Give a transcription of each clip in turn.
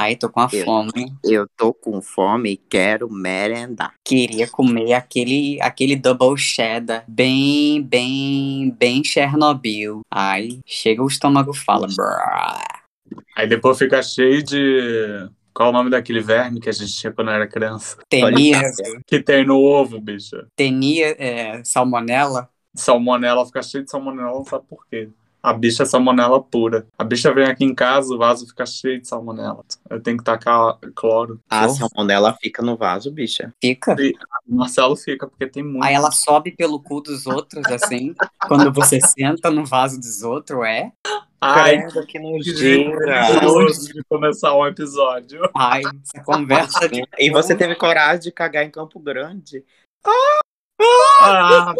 Ai, tô com a Eu- fome. Eu tô com fome e quero merendar. Queria comer aquele, aquele double cheddar bem, bem, bem Chernobyl. Ai, chega o estômago e fala. Aí depois fica cheio de. Qual o nome daquele verme que a gente tinha quando era criança? Tenia, Que tem no ovo, bicho. tenia é, salmonela. Salmonela, fica cheio de salmonela, não sabe por quê. A bicha é salmonela pura. A bicha vem aqui em casa, o vaso fica cheio de salmonela. Eu tenho que tacar cloro. A Que salmonela fica no vaso, bicha. Fica. O Marcelo fica, porque tem muito. Aí ela sobe pelo cu dos outros, assim. quando você senta no vaso dos outros, é. Ai, Credo, que nojeira. de começar um episódio. Ai, essa conversa de. E você teve coragem de cagar em Campo Grande? Ah,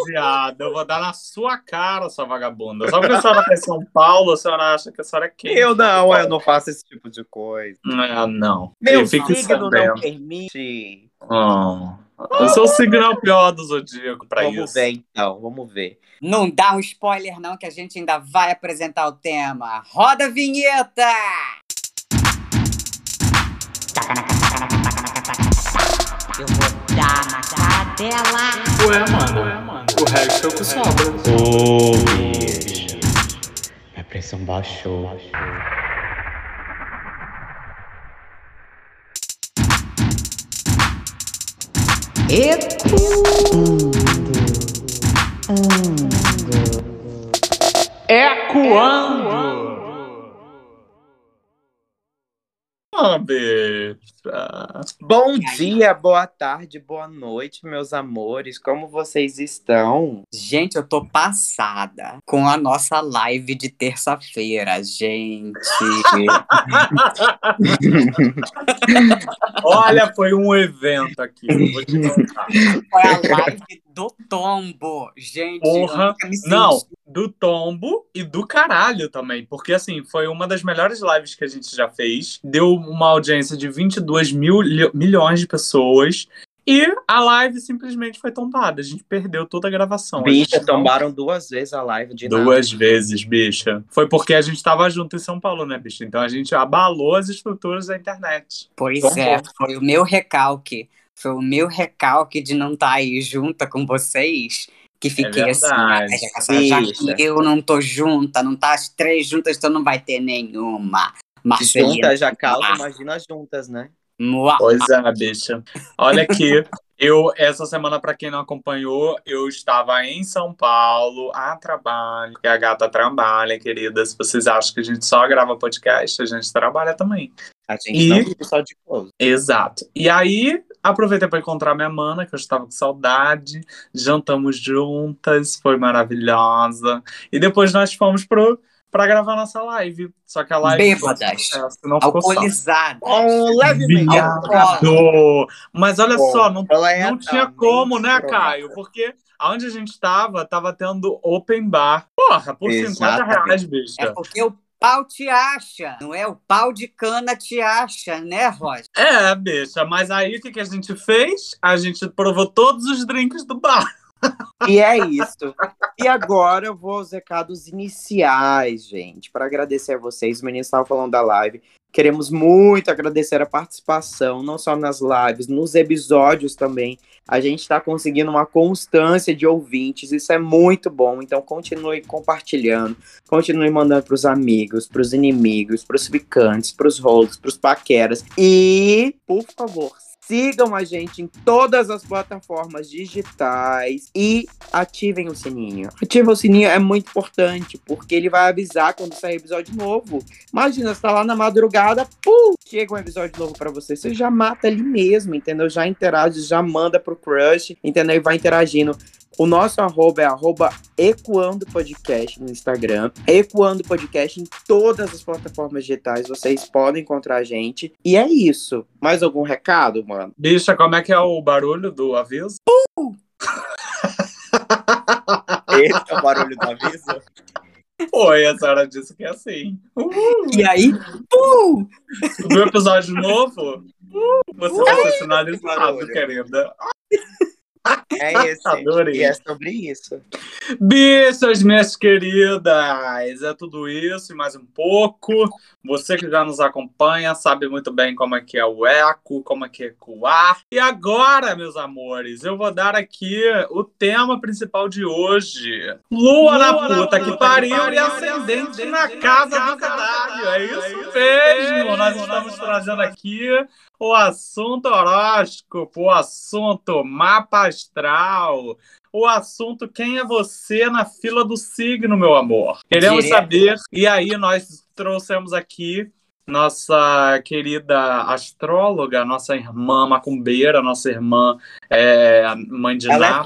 viado, eu vou dar na sua cara, sua vagabunda. Só porque a senhora tá em São Paulo, a senhora acha que a senhora é quem? Eu não, eu não faço esse tipo de coisa. Ah, não. Meu Eu fico signo não permite. Ah, o seu signo é o pior do zodíaco pra vamos isso. ver então, vamos ver. Não dá um spoiler, não, que a gente ainda vai apresentar o tema. Roda a vinheta! Eu vou dar na cara dela. Ué, mano, o resto é o que sobra. Ô, bicho. Minha pressão baixou. Ah, bicha. Bom dia, boa tarde, boa noite, meus amores. Como vocês estão? Gente, eu tô passada com a nossa live de terça-feira, gente. Olha, foi um evento aqui, vou te contar. Foi a live do tombo. Gente, Porra, Não, do tombo e do caralho também. Porque, assim, foi uma das melhores lives que a gente já fez. Deu uma audiência de 22 mil, milhões de pessoas. E a live simplesmente foi tombada. A gente perdeu toda a gravação. Bicha, tombaram duas vezes a live de nada. Duas vezes, bicha. Foi porque a gente tava junto em São Paulo, né, bicha? Então a gente abalou as estruturas da internet. Pois Tombou. é, foi o meu recalque. Foi o meu recalque de não estar aí junta com vocês. Que fiquei assim, ah, já, que eu não tô junta, não tá as três juntas, então não vai ter nenhuma. Marcelina. Juntas já causa, imagina juntas, né? Pois é, bicha. Olha aqui. Eu, essa semana, pra quem não acompanhou, eu estava em São Paulo a trabalho. Porque a gata trabalha, querida. Se vocês acham que a gente só grava podcast, a gente trabalha também. A gente E- não vive só de close. Exato. E aí, aproveitei para encontrar minha mana, que eu estava com saudade. Jantamos juntas, foi maravilhosa. E depois nós fomos pro, pra gravar nossa live. Só que a live. foi um Bêbadas. sucesso, não ficou só. Alcoolizada. Oh, levemente. Mas olha Bom, só, não, é não tinha como, né. Caio? Porque aonde a gente tava, tava tendo open bar. Porra, por 50 Exatamente. reais, É bicha. porque o pau te acha, não é? O pau de cana te acha, né, Roger? É, bicha, mas aí o que, que a gente fez? A gente provou todos os drinks do bar. E é isso. E agora eu vou aos recados iniciais, gente, para agradecer a vocês. Os meninos estavam falando da live. Queremos muito agradecer a participação, não só nas lives, nos episódios também. A gente está conseguindo uma constância de ouvintes, isso é muito bom. Então continue compartilhando, continue mandando para os amigos, para os inimigos, para os ficantes, para os rolos, para os paqueras. E, por favor, sigam a gente em todas as plataformas digitais e ativem o sininho. Ativa o sininho é muito importante, porque ele vai avisar quando sair episódio novo. Imagina, você tá lá na madrugada, pum, chega um episódio novo pra você, você já mata ali mesmo, entendeu? Já interage, já manda pro crush, entendeu? E vai interagindo. O nosso arroba é arroba Ecoando Podcast no Instagram. Ecoando Podcast em todas as plataformas digitais. Vocês podem encontrar a gente. E é isso. Mais algum recado, mano? Bicha, como é que é o barulho do aviso? Esse é o barulho do aviso. Oi, a senhora disse que é assim. Uh, E aí, pum! no episódio novo, uh, você vai ser sinalizado, querida. É esse. Adorei. E é sobre isso. Bichas, minhas queridas, é tudo isso e mais um pouco. Você que já nos acompanha sabe muito bem como é que é o eco, como é que é ecoar. E agora, meus amores, eu vou dar aqui o tema principal de hoje. Lua, na puta que pariu e ascendente na casa do caralho. É isso mesmo. Nós estamos trazendo aqui o assunto horóscopo, o assunto mapa astral, o assunto quem é você na fila do signo, meu amor. Queremos Direto. saber. E aí nós trouxemos aqui nossa querida astróloga, nossa irmã macumbeira, nossa irmã é, mãe de Ela é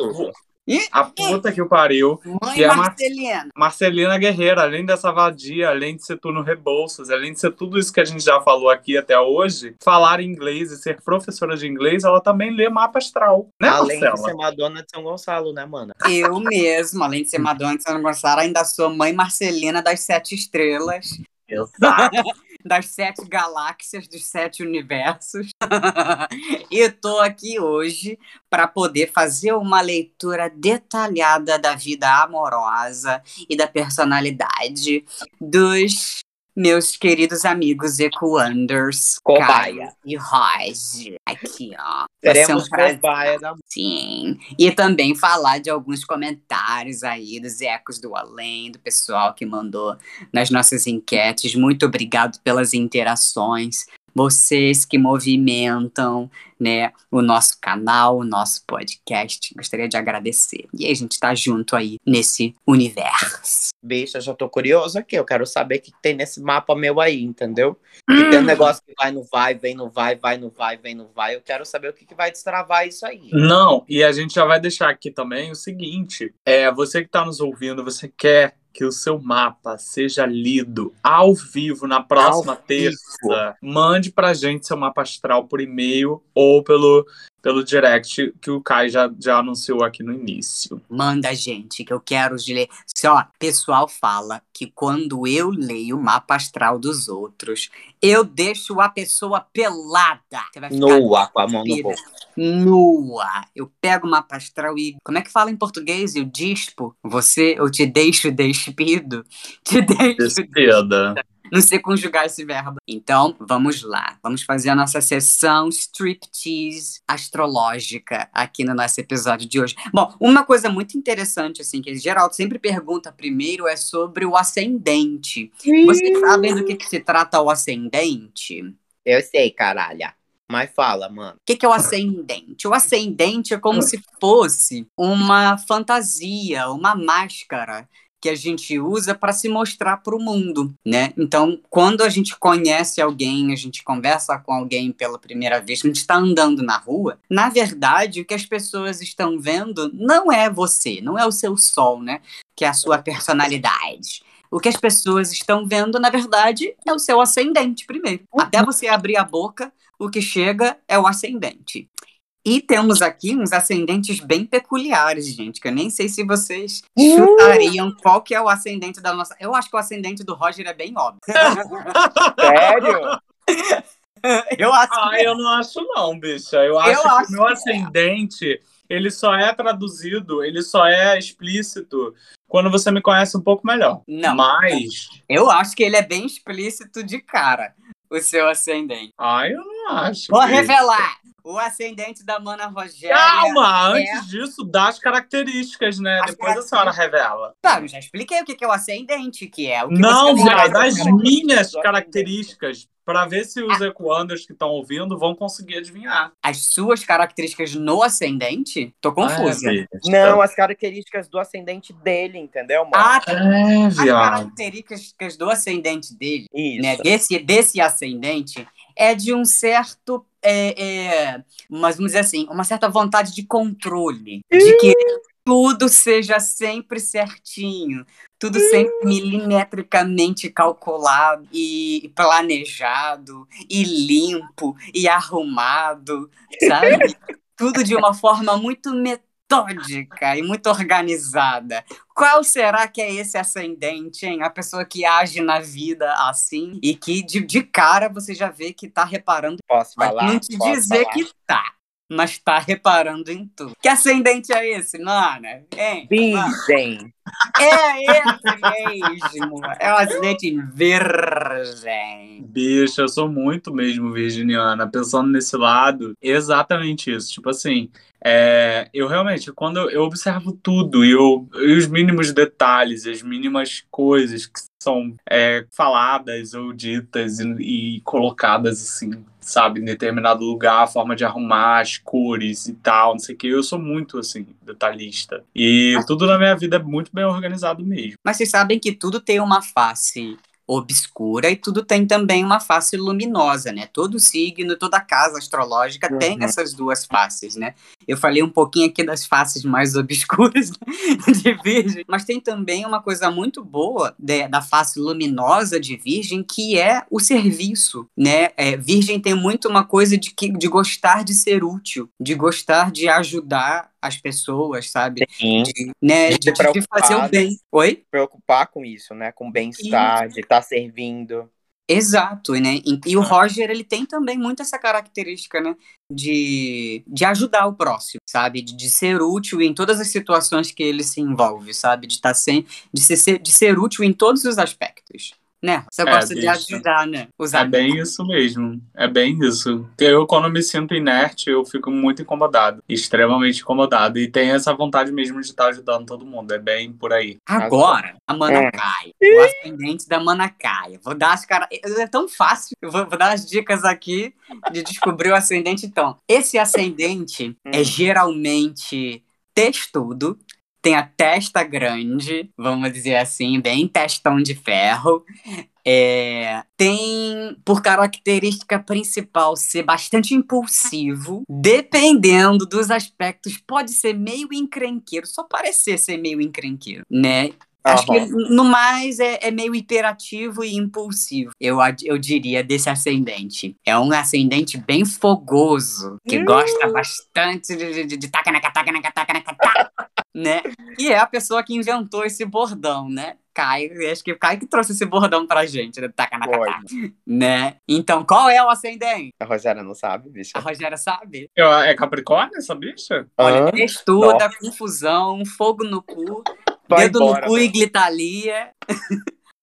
Ih, a puta que o pariu. Mãe Que é Marcelina. Marcelina Guerreira, além dessa vadia, além de ser tudo no Rebouças, além de ser tudo isso que a gente já falou aqui até hoje, falar inglês e ser professora de inglês, ela também lê mapa astral, né, Além de Marcela? ser Madonna de São Gonçalo, né, mana? Eu mesmo, além de ser Madonna de São Gonçalo, ainda sou mãe Marcelina das sete estrelas, Exato. das sete galáxias, dos sete universos. e tô aqui hoje para poder fazer uma leitura detalhada da vida amorosa e da personalidade dos meus queridos amigos Ecoanders, Cobaia. E Roger. Aqui, ó. Teremos um cobaia da Sim. E também falar de alguns comentários aí dos ecos do além, do pessoal que mandou nas nossas enquetes. Muito obrigado pelas interações. Vocês que movimentam, né, o nosso canal, o nosso podcast. Gostaria de agradecer. E aí, a gente tá junto aí nesse universo. bicha, já tô curioso aqui. Eu quero saber o que tem nesse mapa meu aí, entendeu? Que tem um negócio que vai no vai, vem no vai, vai no vai, vem no vai. Eu quero saber o que, que vai destravar isso aí. Não, e a gente já vai deixar aqui também o seguinte: é, você que está nos ouvindo, você quer que o seu mapa seja lido ao vivo na próxima Ao vivo. terça, mande pra gente seu mapa astral por e-mail ou pelo, pelo direct que o Kai já, já anunciou aqui no início. Manda, gente, que eu quero de ler. Se, ó, pessoal fala que quando eu leio o mapa astral dos outros, eu deixo a pessoa pelada. Você vai ficar Nua, com a mão no despida. bolso. nua. Eu pego o mapa astral e. Como é que fala em português? Eu dispo. Você, eu te deixo despido. Te deixo. Despeda. Não sei conjugar esse verbo. Então, vamos lá. Vamos fazer a nossa sessão striptease astrológica aqui no nosso episódio de hoje. Bom, uma coisa muito interessante, assim, que Geraldo sempre pergunta primeiro é sobre o ascendente. Vocês sabem do que, que se trata o ascendente? O Eu sei, caralho. Mas fala, mano. que, que é o ascendente? O ascendente é como se fosse uma fantasia, uma máscara que a gente usa para se mostrar para o mundo, né? Então, quando a gente conhece alguém, a gente conversa com alguém pela primeira vez, a gente está andando na rua, na verdade, o que as pessoas estão vendo não é você, não é o seu sol, né? Que é a sua personalidade. O que as pessoas estão vendo, na verdade, é o seu ascendente primeiro. Até você abrir a boca, o que chega é o ascendente. E temos aqui uns ascendentes bem peculiares, gente, que eu nem sei se vocês chutariam qual que é o ascendente da nossa. Eu acho que o ascendente do Roger é bem óbvio. Sério? eu acho Ah, que eu não acho não, bicha. Eu acho que acho o meu que é. ascendente, ele só é traduzido, ele só é explícito quando você me conhece um pouco melhor. Não. Mas, eu acho que ele é bem explícito de cara, o seu ascendente. ai, eu não acho. Vou bicha. revelar. O ascendente da Mana Rogéria. Calma, é- antes disso, dá as características, né? As Depois a senhora revela. Tá, eu já expliquei o que que é o ascendente, que é o que Não, você viado, vai as dar minhas características. características. Pra ver se Ah. os ecoanders que estão ouvindo vão conseguir adivinhar. As suas características no ascendente? Tô confusa. É, bicha. Não, as características do ascendente dele, entendeu, mano? Ah, É, as características do ascendente dele, Isso. né, desse, desse ascendente, é de um certo, é, é, mas vamos dizer assim, uma certa vontade de controle, de que tudo seja sempre certinho, tudo sempre milimetricamente calculado e planejado e limpo e arrumado, sabe? tudo de uma forma muito metódica e muito organizada. Qual será que é esse ascendente, hein? A pessoa que age na vida assim e que de, de cara você já vê que tá reparando. Posso falar? não te dizer falar? que tá. mas tá reparando em tudo. Que ascendente é esse, mano? Hein? Virgem. É esse mesmo. É o ascendente virgem. Bicho, eu sou muito mesmo virginiana. Pensando nesse lado, exatamente isso. Tipo assim, é, eu realmente, quando eu observo tudo e, eu, e os mínimos detalhes, as mínimas coisas que são é, faladas ou ditas e, e colocadas assim sabe, em determinado lugar, a forma de arrumar as cores e tal, não sei o que. Eu sou muito, assim, detalhista. E tudo na minha vida é muito bem organizado mesmo. Mas vocês sabem que tudo tem uma face obscura e tudo tem também uma face luminosa, né? Todo signo, toda casa astrológica uhum. tem essas duas faces, né? Eu falei um pouquinho aqui das faces mais obscuras de Virgem, mas tem também uma coisa muito boa de, da face luminosa de Virgem, que é o serviço, né? É, virgem tem muito uma coisa de, que, de gostar de ser útil, de gostar de ajudar as pessoas, sabe? Sim. De, né, de, de, de fazer o bem. Oi? Preocupar com isso, né? Com bem-estar, de estar tá servindo. Exato, né? E, e, o Roger, ele tem também muito essa característica, né? De, de ajudar o próximo, sabe? De, de ser útil em todas as situações que ele se envolve, sabe? De estar tá sem, de ser, de ser útil em todos os aspectos né? Você é, gosta de ajudar, né? Os é bem isso mesmo. É bem isso. Eu, quando me sinto inerte, eu fico muito incomodado. Extremamente incomodado. E tenho essa vontade mesmo de estar ajudando todo mundo. É bem por aí. Agora, a Manacai. É. O ascendente da Manacai. Vou dar as caras. É tão fácil. Eu vou, vou, dar as dicas aqui de descobrir o ascendente. Então, esse ascendente é hum. geralmente textudo, tem a testa grande, vamos dizer assim, bem testão de ferro. É, tem por característica principal ser bastante impulsivo, dependendo dos aspectos, pode ser meio encrenqueiro, só parecer ser meio encrenqueiro, né? Acho que no mais é, é, meio hiperativo e impulsivo, eu, eu diria, desse ascendente. É um ascendente bem fogoso, que hum. gosta bastante de, de, de taca na taca na taca na taca, né? E é a pessoa que inventou esse bordão, né? Caio, acho que o Caio que trouxe esse bordão pra gente, né? Taca na taca, né? Então, qual é o ascendente? A Rogéria não sabe, bicha. A Rogéria sabe. Eu, é Capricórnio essa bicha? Olha, ah, textura, confusão, fogo no cu. Vai Dedo embora, no cu e glitalia.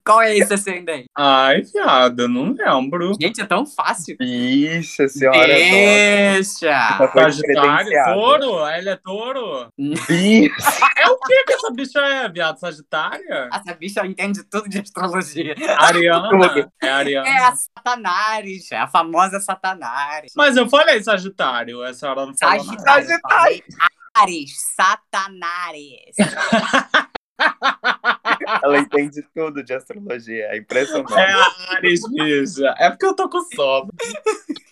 Qual é esse ascendente? Ai, viado, não lembro. Gente, é tão fácil. Ixi, senhora. Deixa. Sagitário, touro? Ele é touro? Isso. é o que que essa bicha é, viado? Sagitária? Essa bicha entende tudo de astrologia. Ariana? é Ariana. É a Satanares, é a famosa Satanares. Mas eu falei Sagitário, essa hora não falou Sagitário. Sagitário. Ares, Satanares. Ela entende tudo de astrologia, é impressionante. É a Ares, bicha. É porque eu tô com sono.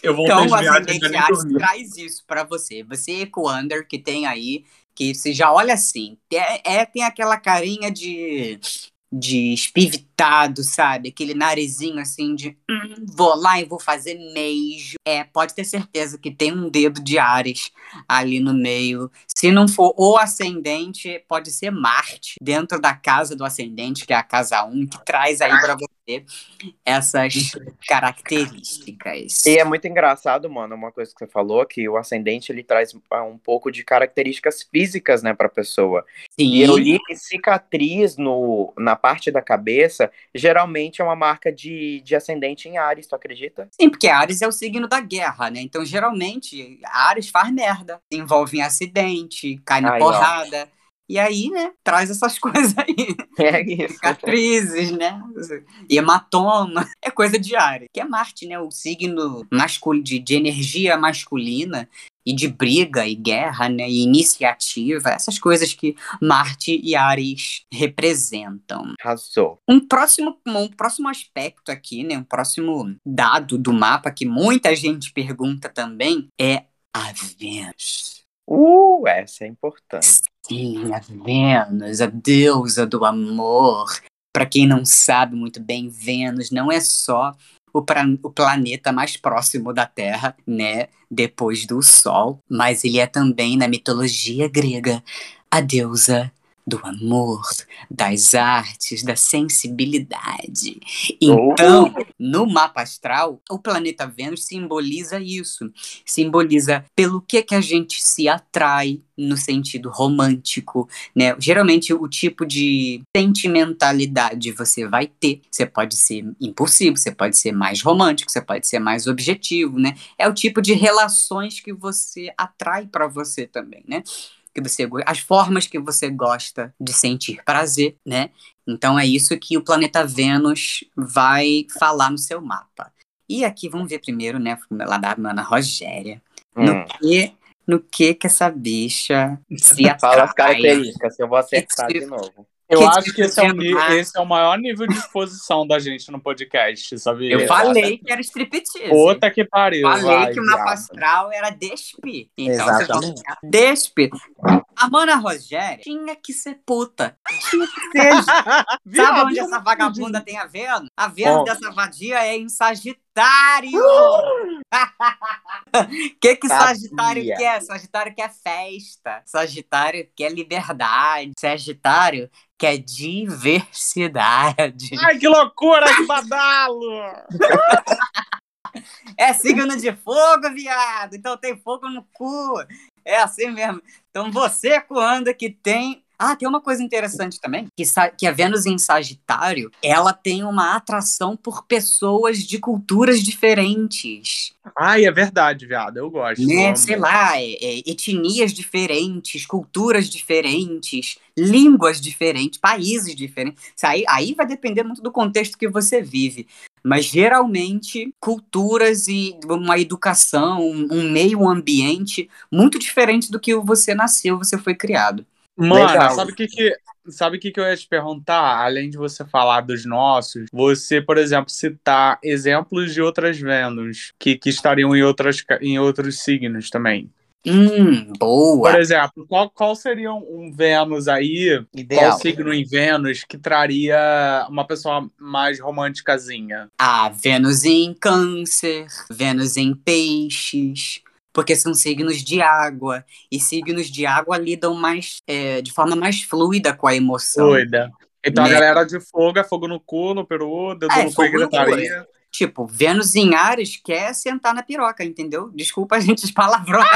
Eu vou então, ascendente Ares traz isso pra você. Você, Ecoander, que tem aí, que você já olha assim, é, é tem aquela carinha de de espivitado, sabe? Aquele narizinho assim de hum, vou lá e vou fazer meijo. É, pode ter certeza que tem um dedo de Ares ali no meio. Se não for o ascendente, pode ser Marte, dentro da casa do ascendente, que é a casa 1, que traz aí para você essas características. E é muito engraçado, mano, uma coisa que você falou, que o ascendente ele traz ah, um pouco de características físicas, né, pra pessoa. Sim. E eu li cicatriz no, na parte da cabeça geralmente é uma marca de, de ascendente em Ares, tu acredita? Sim, porque Ares é o signo da guerra, né? Então, geralmente, Ares faz merda. Envolve em acidente, cai na Ai, porrada. E aí, né, traz essas coisas aí. É isso. Cicatrizes, né? E hematoma. É coisa diária. Que é Marte, né? O signo mascul de, de energia masculina e de briga e guerra, né, e iniciativa, essas coisas que Marte e Ares representam. Arrasou. Um próximo, um próximo aspecto aqui, né, um próximo dado do mapa que muita gente pergunta também é a Vênus. Uh, essa é importante. Sim, a Vênus, a deusa do amor. Para quem não sabe muito bem, Vênus não é só o, pra, o planeta mais próximo da Terra, né? Depois do Sol. Mas ele é também, na mitologia grega, a deusa do amor, das artes, da sensibilidade. Então, no mapa astral, o planeta Vênus simboliza isso. Simboliza pelo que que a gente se atrai no sentido romântico, né? Geralmente o tipo de sentimentalidade você vai ter. Você pode ser impulsivo, você pode ser mais romântico, você pode ser mais objetivo, né? É o tipo de relações que você atrai para você também, né? Que você as formas que você gosta de sentir prazer, né? Então é isso que o planeta Vênus vai falar no seu mapa. E aqui vamos ver primeiro, né, lá da Ana Rogéria, no Hum. que no que que essa bicha se atrai. Fala as características, que eu vou acertar de novo. Eu Que acho que esse é, ni- mar- esse é o maior nível de exposição da gente no podcast, sabia? Eu falei que era striptease. Puta que pariu. Falei vai, que o mapa astral era despe. Então Exatamente. despe. A Mana Rogéria tinha que ser puta. Tinha que ser. Sabe onde essa vagabunda tem a Vênus? A Vênus dessa vadia é em Sagitário! O que que Sabia. Sagitário quer? Sagitário quer festa. Sagitário quer liberdade. Sagitário quer diversidade. Ai, que loucura, que badalo! É signo de fogo, viado. Então tem fogo no cu. É assim mesmo. Então você, Coanda, que tem. Ah, tem uma coisa interessante também, que, que a Vênus em Sagitário, ela tem uma atração por pessoas de culturas diferentes, Ai, é verdade, viado. Eu gosto. né? Sei lá, é- é, etnias diferentes, culturas diferentes, línguas diferentes, países diferentes. Isso Aí, aí vai depender muito do contexto que você vive. Mas geralmente culturas e uma educação, um um meio ambiente muito diferente do que você nasceu, você foi criado. Mano, Legal. sabe o que que, sabe o que que eu ia te perguntar? Além de você falar dos nossos, você, por exemplo, citar exemplos de outras Vênus que, que estariam em, outras, em outros signos também. Hum, boa. Por exemplo, qual, qual seria um Vênus aí, Ideal. qual signo em Vênus que traria uma pessoa mais românticazinha? A Vênus em Câncer, Vênus em Peixes, porque são signos de água. E signos de água lidam mais é, de forma mais fluida com a emoção. Doida. Então a Né? galera de fogo é fogo no cu, no peru, dedo É, no cu e no gritaria. Tipo, Vênus em Ares quer sentar na piroca, entendeu? Desculpa a gente palavrões.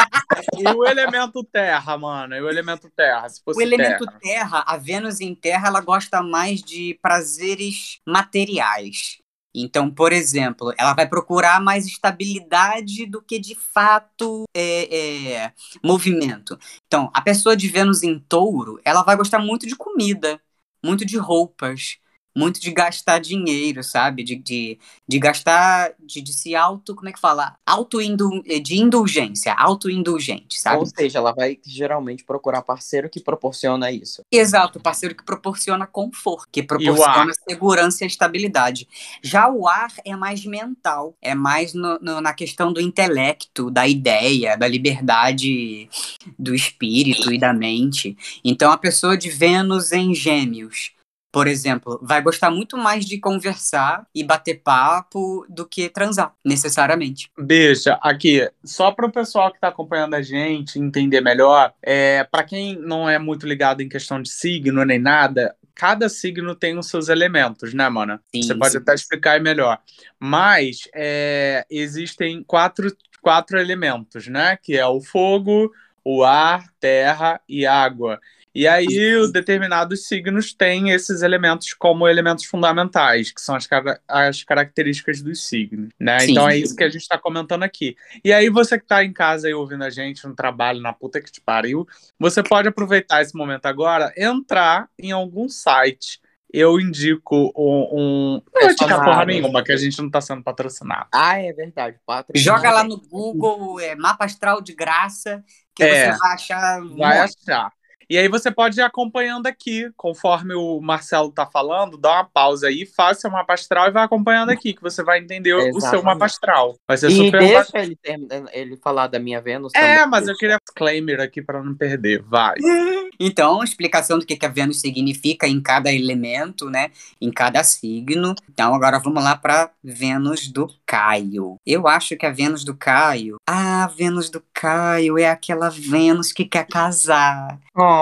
E o elemento terra, mano? E o elemento terra, se fosse O elemento terra. terra, a Vênus em terra, ela gosta mais de prazeres materiais. Então, por exemplo, ela vai procurar mais estabilidade do que de fato é, é, movimento. Então, a pessoa de Vênus em touro, ela vai gostar muito de comida, muito de roupas, muito de gastar dinheiro, sabe? De, de, de gastar, de, de se auto, como é que fala? Auto de indulgência, auto-indulgente, sabe? Ou seja, ela vai geralmente procurar parceiro que proporciona isso. Exato, parceiro que proporciona conforto, que proporciona segurança e estabilidade. Já o ar é mais mental, é mais no- no- na questão do intelecto, da ideia, da liberdade do espírito e da mente. Então, a pessoa de Vênus em Gêmeos, por exemplo, vai gostar muito mais de conversar e bater papo do que transar, necessariamente. Bicha, aqui, só para o pessoal que está acompanhando a gente entender melhor, é, para quem não é muito ligado em questão de signo nem nada, cada signo tem os seus elementos, né, mano? Sim, Você pode sim. até explicar melhor. Mas é, existem quatro, quatro elementos, né? Que é o fogo, o ar, terra e água. E aí, os determinados signos têm esses elementos como elementos fundamentais, que são as, cara- as características dos signos, né? Sim. Então é isso que a gente está comentando aqui. E aí, você que está em casa aí ouvindo a gente, no trabalho, na puta que te pariu, você pode aproveitar esse momento agora, entrar em algum site. Eu indico um. um... Não vou indicar porra nenhuma, que a gente não está sendo patrocinado. Ah, é verdade. Patrícia. Joga lá no Google, é, mapa astral de graça, que É. você vai achar. Vai achar. E aí você pode ir acompanhando aqui, conforme o Marcelo tá falando, dá uma pausa aí, faça o mapa astral e vai acompanhando aqui, que você vai entender o seu Exatamente. mapa astral. Vai ser E super deixa ele, terminar- ele falar da minha Vênus É, também. mas eu queria disclaimer aqui para não perder. Vai. Então, explicação do que, que a Vênus significa em cada elemento, né? Em cada signo. Então, agora vamos lá para Vênus do Caio. Eu acho que a Vênus do Caio. Ah, a Vênus do Caio é aquela Vênus que quer casar, Oh.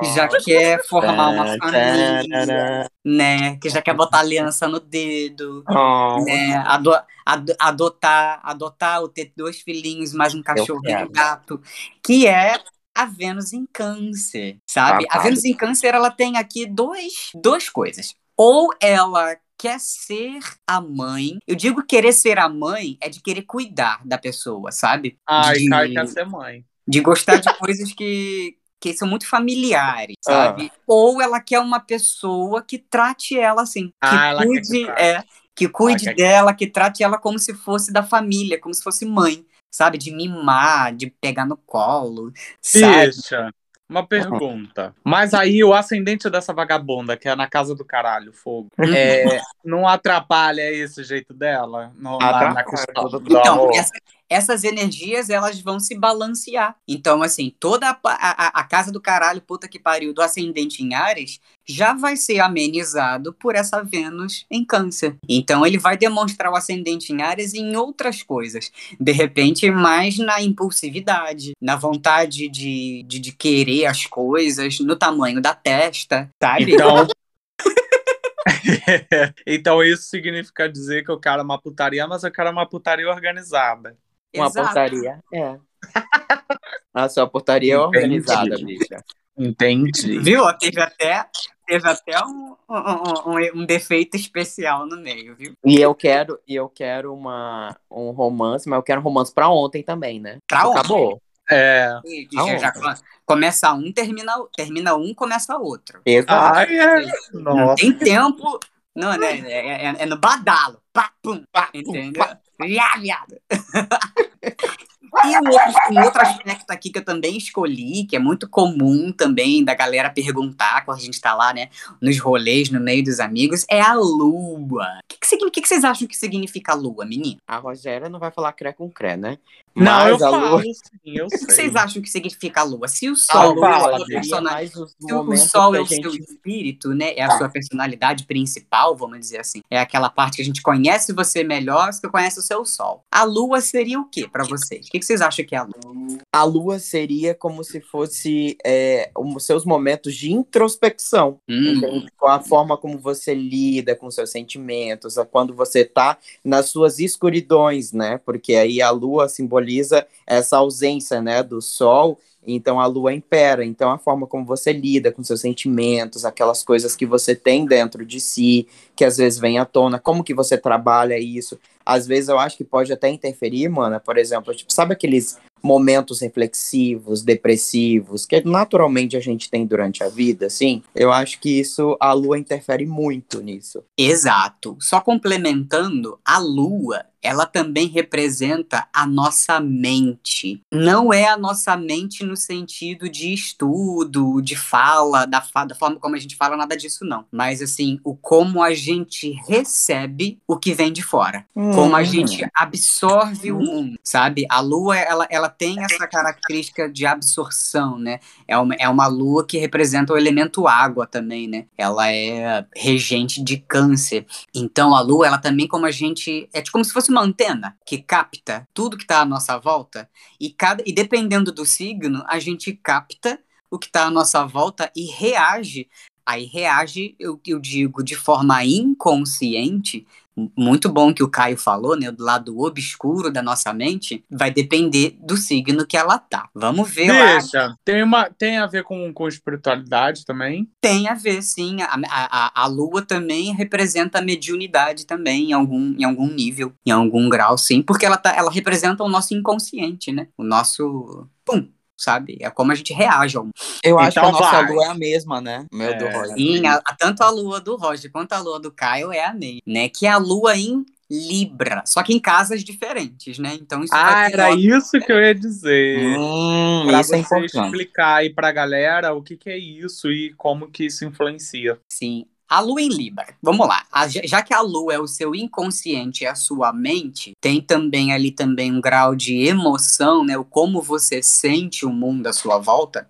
Que já quer formar uma família, né? Que já quer botar aliança no dedo, Oh. né? Ado- ado- adotar, adotar ou ter dois filhinhos, mais um cachorro e um gato, que é a Vênus em Câncer, sabe? A Babado. Vênus em Câncer, ela tem aqui dois, duas coisas. Ou ela quer ser a mãe. Eu digo querer ser a mãe é de querer cuidar da pessoa, sabe? Ai, de, quer ser mãe. de gostar de coisas que, que são muito familiares, Ah. sabe? Ou ela quer uma pessoa que trate ela assim, que Ah, que cuide, trate. é, que cuide quer que- dela, que trate ela como se fosse da família, como se fosse mãe, sabe? De mimar, de pegar no colo, sabe? Bicha, uma pergunta. Mas aí o ascendente dessa vagabunda, que é na casa do caralho, fogo, é, não atrapalha esse jeito dela? No, na, na Atrapalha. questão do, do Então, amor? essa- essas energias, elas vão se balancear. Então, assim, toda a, a, a casa do caralho, puta que pariu, do ascendente em Ares, já vai ser amenizado por essa Vênus em câncer. Então, ele vai demonstrar o ascendente em Ares em outras coisas. De repente, mais na impulsividade, na vontade de, de, de querer as coisas, no tamanho da testa, sabe? Então. então isso significa dizer que eu quero uma putaria, mas eu quero uma putaria organizada. Uma Exato. portaria. É. A sua portaria é organizada, bicha. Entendi. Viu? Teve até, teve até um, um, um- um defeito especial no meio, viu? E eu quero, e eu quero uma, um romance, mas eu quero um romance pra ontem também, né? Pra ontem. Acabou. É. E já- já começa um, termina, termina um, começa outro. Exato. Ai, é. Não Nossa. tem tempo. Não, né? É, é- é no badalo. Pá, pum, Pá, pum, entendeu? pá. Já, viado. E um outro, um outro aspecto aqui que eu também escolhi, que é muito comum também da galera perguntar quando a gente tá lá, né, nos rolês, no meio dos amigos, é a lua. O que, que, o que que vocês acham que significa lua, menino? A Rogéria não vai falar cré com cré, né? Não, eu falo, lua, sim, eu O que, sei. vocês acham que significa a lua? Se o sol lua é a ela sua seria personalidade. mais os Se o sol é o seu gente... espírito, né? É a sua personalidade principal, vamos dizer assim. É aquela parte que a gente conhece você melhor, você conhece o seu sol. A lua seria o que pra vocês? O que, que vocês acham que é a lua? A lua seria como se fosse é, os seus momentos de introspecção. Hum? Com a forma como você lida com seus sentimentos, quando você tá nas suas escuridões, né? Porque aí a lua simboliza essa ausência, né, do sol, então a lua impera. Então a forma como você lida com seus sentimentos, aquelas coisas que você tem dentro de si, que às vezes vem à tona, como que você trabalha isso. Às vezes eu acho que pode até interferir, mano, por exemplo, tipo, sabe aqueles momentos reflexivos, depressivos, que naturalmente a gente tem durante a vida, assim, eu acho que isso, a lua interfere muito nisso. exato. Só complementando, a lua, ela também representa a nossa mente. Não é a nossa mente no sentido de estudo, de fala, da, fa- da forma como a gente fala, nada disso não. Mas assim, o como a gente recebe o que vem de fora. como a Hum. gente absorve o mundo, sabe? A lua, ela, ela tem essa característica de absorção, né? É uma, é uma lua que representa o elemento água também, né? Ela é regente de câncer. Então, a lua, ela também, como a gente. É como se fosse uma antena que capta tudo que está à nossa volta. E, cada, e dependendo do signo, a gente capta o que está à nossa volta e reage. Aí reage, eu, eu digo, de forma inconsciente, muito bom que o Caio falou, né? Do lado obscuro da nossa mente, vai depender do signo que ela tá. Vamos ver lá. Deixa. Tem, uma, tem a ver com, com espiritualidade também? Tem a ver, sim. A, a, a- a lua também representa a mediunidade também, em algum, em algum nível, em algum grau, sim. Porque ela, tá, ela representa o nosso inconsciente, né? O nosso. Pum! Sabe? É como a gente reage ao mundo. Eu acho que Então a nossa vai. lua é a mesma, né? Meu É. do Roger. Sim, a- a- tanto a lua do Roger quanto a lua do Caio é a mesma, né? Que é a lua em Libra, só que em casas diferentes, né? Então isso Ah, era nota- isso que eu ia dizer. Hum, Pra isso é você importante. explicar aí pra galera o que, que é isso e como que isso influencia. Sim. A lua em Libra. Vamos lá. A- já que a lua é o seu inconsciente, é a sua mente, tem também ali também um grau de emoção, né? O como você sente o mundo à sua volta.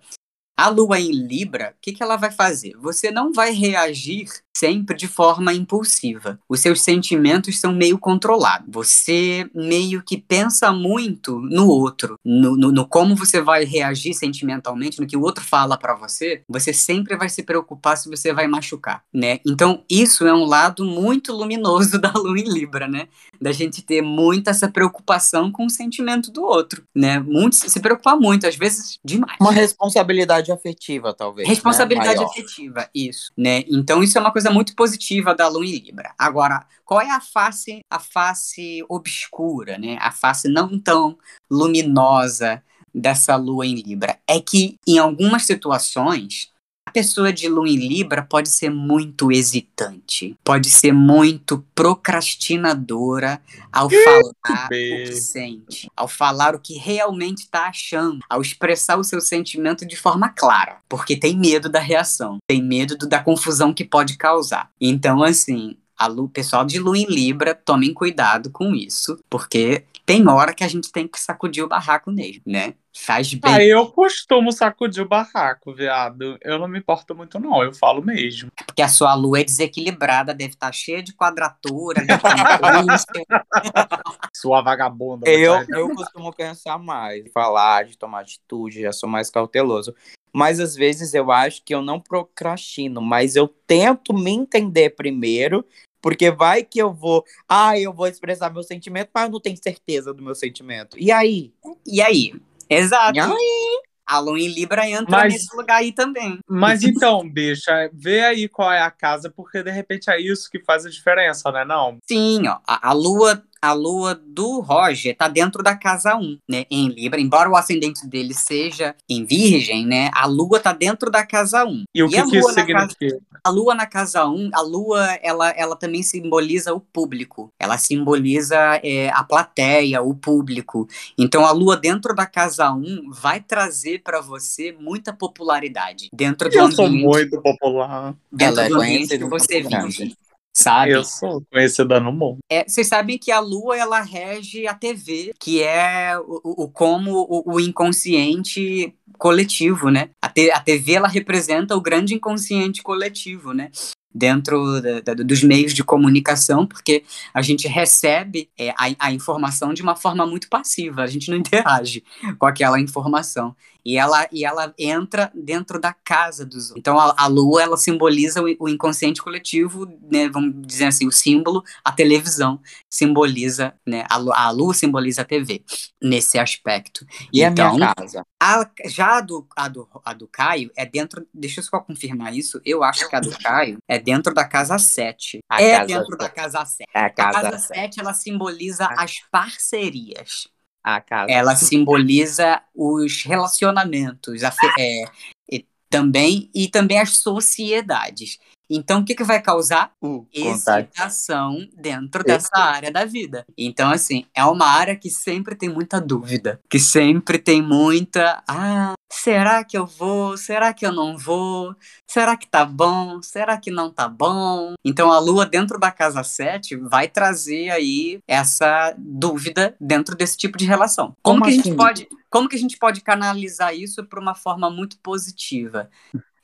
A lua em Libra, o que, que ela vai fazer? Você não vai reagir sempre de forma impulsiva. Os seus sentimentos são meio controlados. Você meio que pensa muito no outro, no, no, no como você vai reagir sentimentalmente, no que o outro fala para você. Você sempre vai se preocupar se você vai machucar, né? Então, isso é um lado muito luminoso da lua em Libra, né? Da gente ter muita essa preocupação com o sentimento do outro, né? Muito, se preocupar muito, às vezes demais. Uma responsabilidade afetiva, talvez. Né? Responsabilidade né? afetiva, isso, né? Então isso é uma coisa muito positiva da lua em Libra. Agora, qual é a face, a face obscura, né? A face não tão luminosa dessa lua em Libra? É que em algumas situações a pessoa de lua em Libra pode ser muito hesitante, pode ser muito procrastinadora ao falar o que sente, ao falar o que realmente está achando, ao expressar o seu sentimento de forma clara, porque tem medo da reação, tem medo do, da confusão que pode causar. Então, assim, a Lu, pessoal de Lua em Libra, tomem cuidado com isso, porque tem hora que a gente tem que sacudir o barraco mesmo, né? Faz bem. Ah, eu costumo sacudir o barraco, viado. Eu não me importo muito, não. Eu falo mesmo. Porque a sua lua é desequilibrada, deve estar cheia de quadratura. De sua vagabunda. Eu, eu costumo pensar mais, falar, de tomar atitude, já sou mais cauteloso. Mas às vezes eu acho que eu não procrastino, mas eu tento me entender primeiro porque vai que eu vou, ah, eu vou expressar meu sentimento, mas eu não tenho certeza do meu sentimento. E aí? E aí? Exato. E aí? A Lua em Libra entra mas, nesse lugar aí também. Mas então, bicha, vê aí qual é a casa, porque de repente é isso que faz a diferença, né? Não? Sim, ó. A, a Lua a lua do Roger tá dentro da casa 1, né, em Libra. Embora o ascendente dele seja em Virgem, né, a lua tá dentro da casa 1. E o que, que isso significa? Casa, a lua na casa 1, a lua, ela, ela também simboliza o público. Ela simboliza é, a plateia, o público. Então a lua dentro da casa 1 vai trazer para você muita popularidade. Dentro do Eu ambiente, sou muito popular. Dentro ela do é ambiente que você vive sabe? Eu sou conhecida no mundo. É, vocês sabem que a Lua ela rege a TV, que é o, o como o, o, inconsciente coletivo, né? A, te, a TV ela representa o grande inconsciente coletivo, né? dentro da, da, dos meios de comunicação, porque a gente recebe é, a, a, informação de uma forma muito passiva, a gente não interage com aquela informação. E ela, e ela entra dentro da casa dos outros. Então a, a lua ela simboliza o, o, inconsciente coletivo, né, vamos dizer assim, o símbolo, a televisão simboliza, né, a, a lua simboliza a TV nesse aspecto. E então, a minha casa? A, já a do, a, do, a do Caio é dentro. Deixa eu só confirmar isso. Eu acho que a do Caio é dentro da casa 7. A é casa dentro 7. da casa 7. É a casa, a casa 7. 7 ela simboliza as parcerias. A casa. Ela simboliza os relacionamentos, a, é, e também e também as sociedades. Então, o que, que vai causar? Uh, Excitação dentro dessa área da vida. Então, assim, é uma área que sempre tem muita dúvida, que sempre tem muita. Ah, será que eu vou? Será que eu não vou? Será que tá bom? Será que não tá bom? Então, a lua dentro da casa 7 vai trazer aí essa dúvida dentro desse tipo de relação. Como, Como que a gente assim? pode. Como que a gente pode canalizar isso para uma forma muito positiva?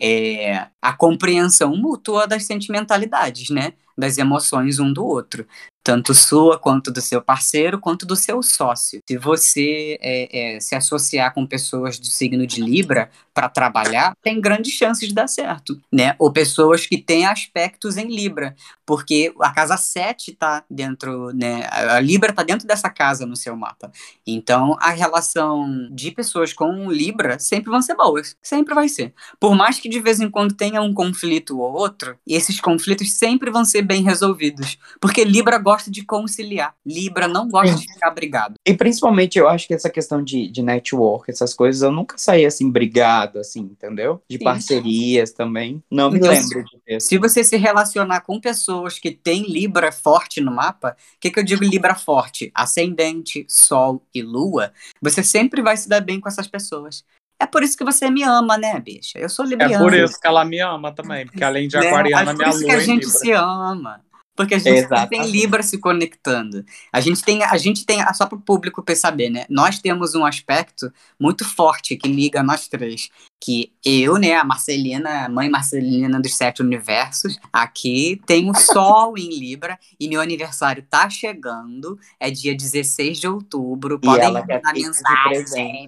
É, a compreensão mútua das sentimentalidades, né? Das emoções um do outro tanto sua quanto do seu parceiro, quanto do seu sócio. Se você é, é, se associar com pessoas do signo de Libra para trabalhar, tem grandes chances de dar certo, né? Ou pessoas que têm aspectos em Libra, porque a casa 7 está dentro, né? A Libra está dentro dessa casa no seu mapa. Então, a relação de pessoas com Libra sempre vão ser boas, sempre vai ser. Por mais que de vez em quando tenha um conflito ou outro, esses conflitos sempre vão ser bem resolvidos, porque Libra gosta gosta de conciliar. Libra não gosta de ficar brigado. E principalmente eu acho que essa questão de, de network, essas coisas, eu nunca saí assim brigado, assim, entendeu? De Sim. parcerias também. Não me então, lembro de ter. Se você se relacionar com pessoas que têm Libra forte no mapa, o que, que eu digo Libra forte? Ascendente, Sol e Lua, você sempre vai se dar bem com essas pessoas. É por isso que você me ama, né, bicha? Eu sou libriana. É por isso que ela me ama também, porque além de né? aquariana, é minha lua É por isso que a gente se ama. Porque a gente tem Libra se conectando. A gente tem, a gente tem, só para o público perceber, né? Nós temos um aspecto muito forte que liga nós três. Que eu, né, a Marcelina, a mãe Marcelina dos Sete Universos, aqui tem o Sol em Libra e meu aniversário tá chegando. É dia 16 de outubro. Podem mandar mensagem.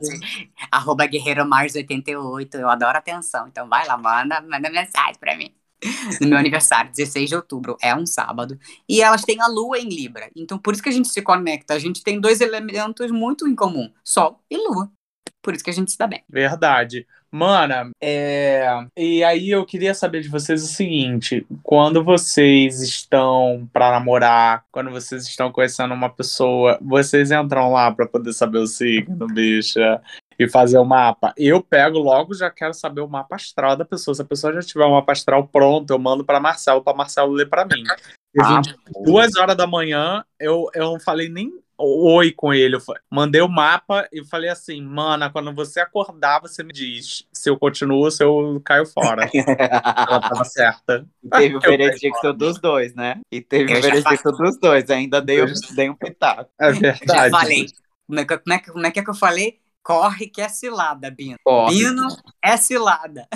Arroba Guerreiro Mars 88. Eu adoro atenção. Então vai lá, manda, manda mensagem pra mim no meu aniversário, 16 de outubro, é um sábado, e elas têm a lua em Libra. Então, por isso que a gente se conecta. A gente tem dois elementos muito em comum: Sol e Lua. Por isso que a gente se dá bem. Verdade. Mana, é... e aí eu queria saber de vocês o seguinte: quando vocês estão pra namorar, quando vocês estão conhecendo uma pessoa, vocês entram lá pra poder saber o signo, bicha, e fazer o mapa. Eu pego logo, já quero saber o mapa astral da pessoa. Se a pessoa já tiver o mapa astral pronto, eu mando pra Marcelo, pra Marcelo ler pra mim. Ah, gente, duas horas da manhã, eu, eu não falei nem oi com ele. Eu mandei o mapa e falei assim, mana, quando você acordar, você me diz se eu continuo ou se eu caio fora. Ela tava certa. E teve o veredicto dos dois, né? E teve Eu o veredicto dos dois. Ainda dei, um- Eu dei um pitaco. É Eu já verdade. falei. Como é, que, como, é que, como é que é que eu falei? Corre que é cilada, Bino. Ó, Bino é cilada.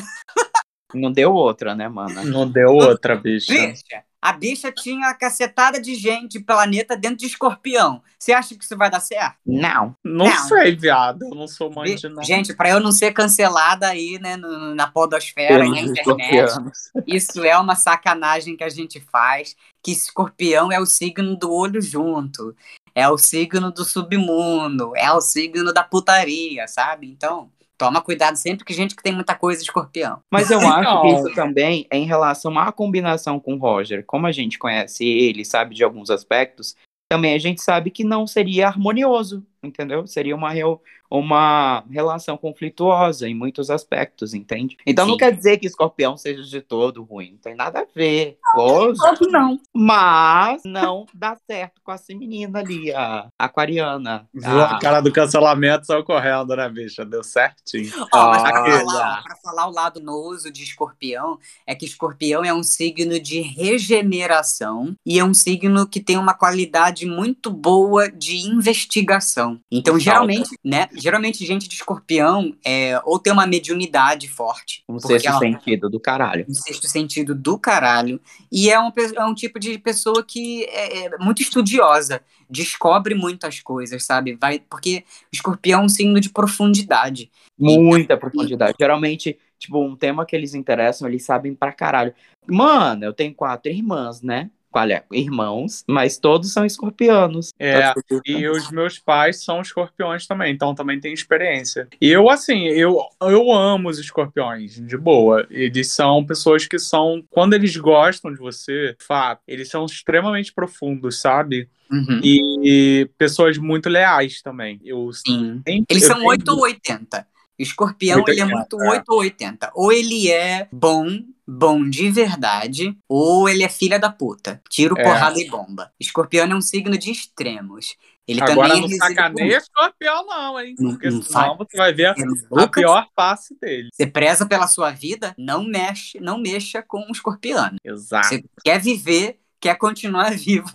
não deu outra, né, mano? Não deu outra, bicha. Bicha, a bicha tinha uma cacetada de gente, planeta dentro de escorpião. Você acha que isso vai dar certo? Não. Não, Não. sei, viado. Eu não sou mãe de nada. Gente, pra eu não ser cancelada aí, né, no- na podosfera na internet, isso é uma sacanagem que a gente faz, que escorpião é o signo do olho junto, é o signo do submundo, é o signo da putaria, sabe? Então, toma cuidado sempre que gente que tem muita coisa escorpião. Mas eu acho Não. que isso também é em relação à combinação com o Roger. Como a gente conhece ele, sabe de alguns aspectos, também a gente sabe que não seria harmonioso, entendeu? Seria uma, reu- uma relação conflituosa em muitos aspectos, entende? Então não Sim. quer dizer que escorpião seja de todo ruim, não tem nada a ver. Lógico. não. Mas não dá certo com essa menina ali, a aquariana. Viu Ah, a cara do cancelamento saiu correndo, né, bicha? Deu certinho. Ó, mas pra falar, pra falar o lado noso de escorpião, é que escorpião é um signo de regeneração e é um signo que tem uma qualidade muito boa de investigação. Então, geralmente, né? Geralmente, gente de escorpião é, ou tem uma mediunidade forte. um sexto ela- sentido do caralho. um sexto sentido do caralho. E é um, é um tipo de pessoa que é, é muito estudiosa, descobre muitas coisas, sabe? Vai, porque escorpião é um signo de profundidade. Muita profundidade. Geralmente, tipo, um tema que eles interessam, eles sabem pra caralho. Mano, eu tenho quatro irmãs, né? Olha, irmãos, mas todos são escorpianos. É, Então, E os meus pais são escorpiões também, então também tem experiência. E eu, assim, eu, eu amo os escorpiões, de boa. Eles são pessoas que são, quando eles gostam de você, fato, eles são extremamente profundos, sabe? Uhum. E pessoas muito leais também. Eu Sim. sempre- Eles eu são tenho- 8 ou 80. Escorpião, ele é 880, muito é. 8 ou 80. Ou ele é bom, bom de verdade, ou ele é filha da puta. Tiro, É. porrada e bomba. Escorpião é um signo de extremos. Ele Agora também é não sacaneia escorpião, não, hein? Não- Porque não senão você vai ver a, comum. a pior face dele. Você preza pela sua vida, não mexe, não mexa com um escorpiano. Exato. Você quer viver, quer continuar vivo.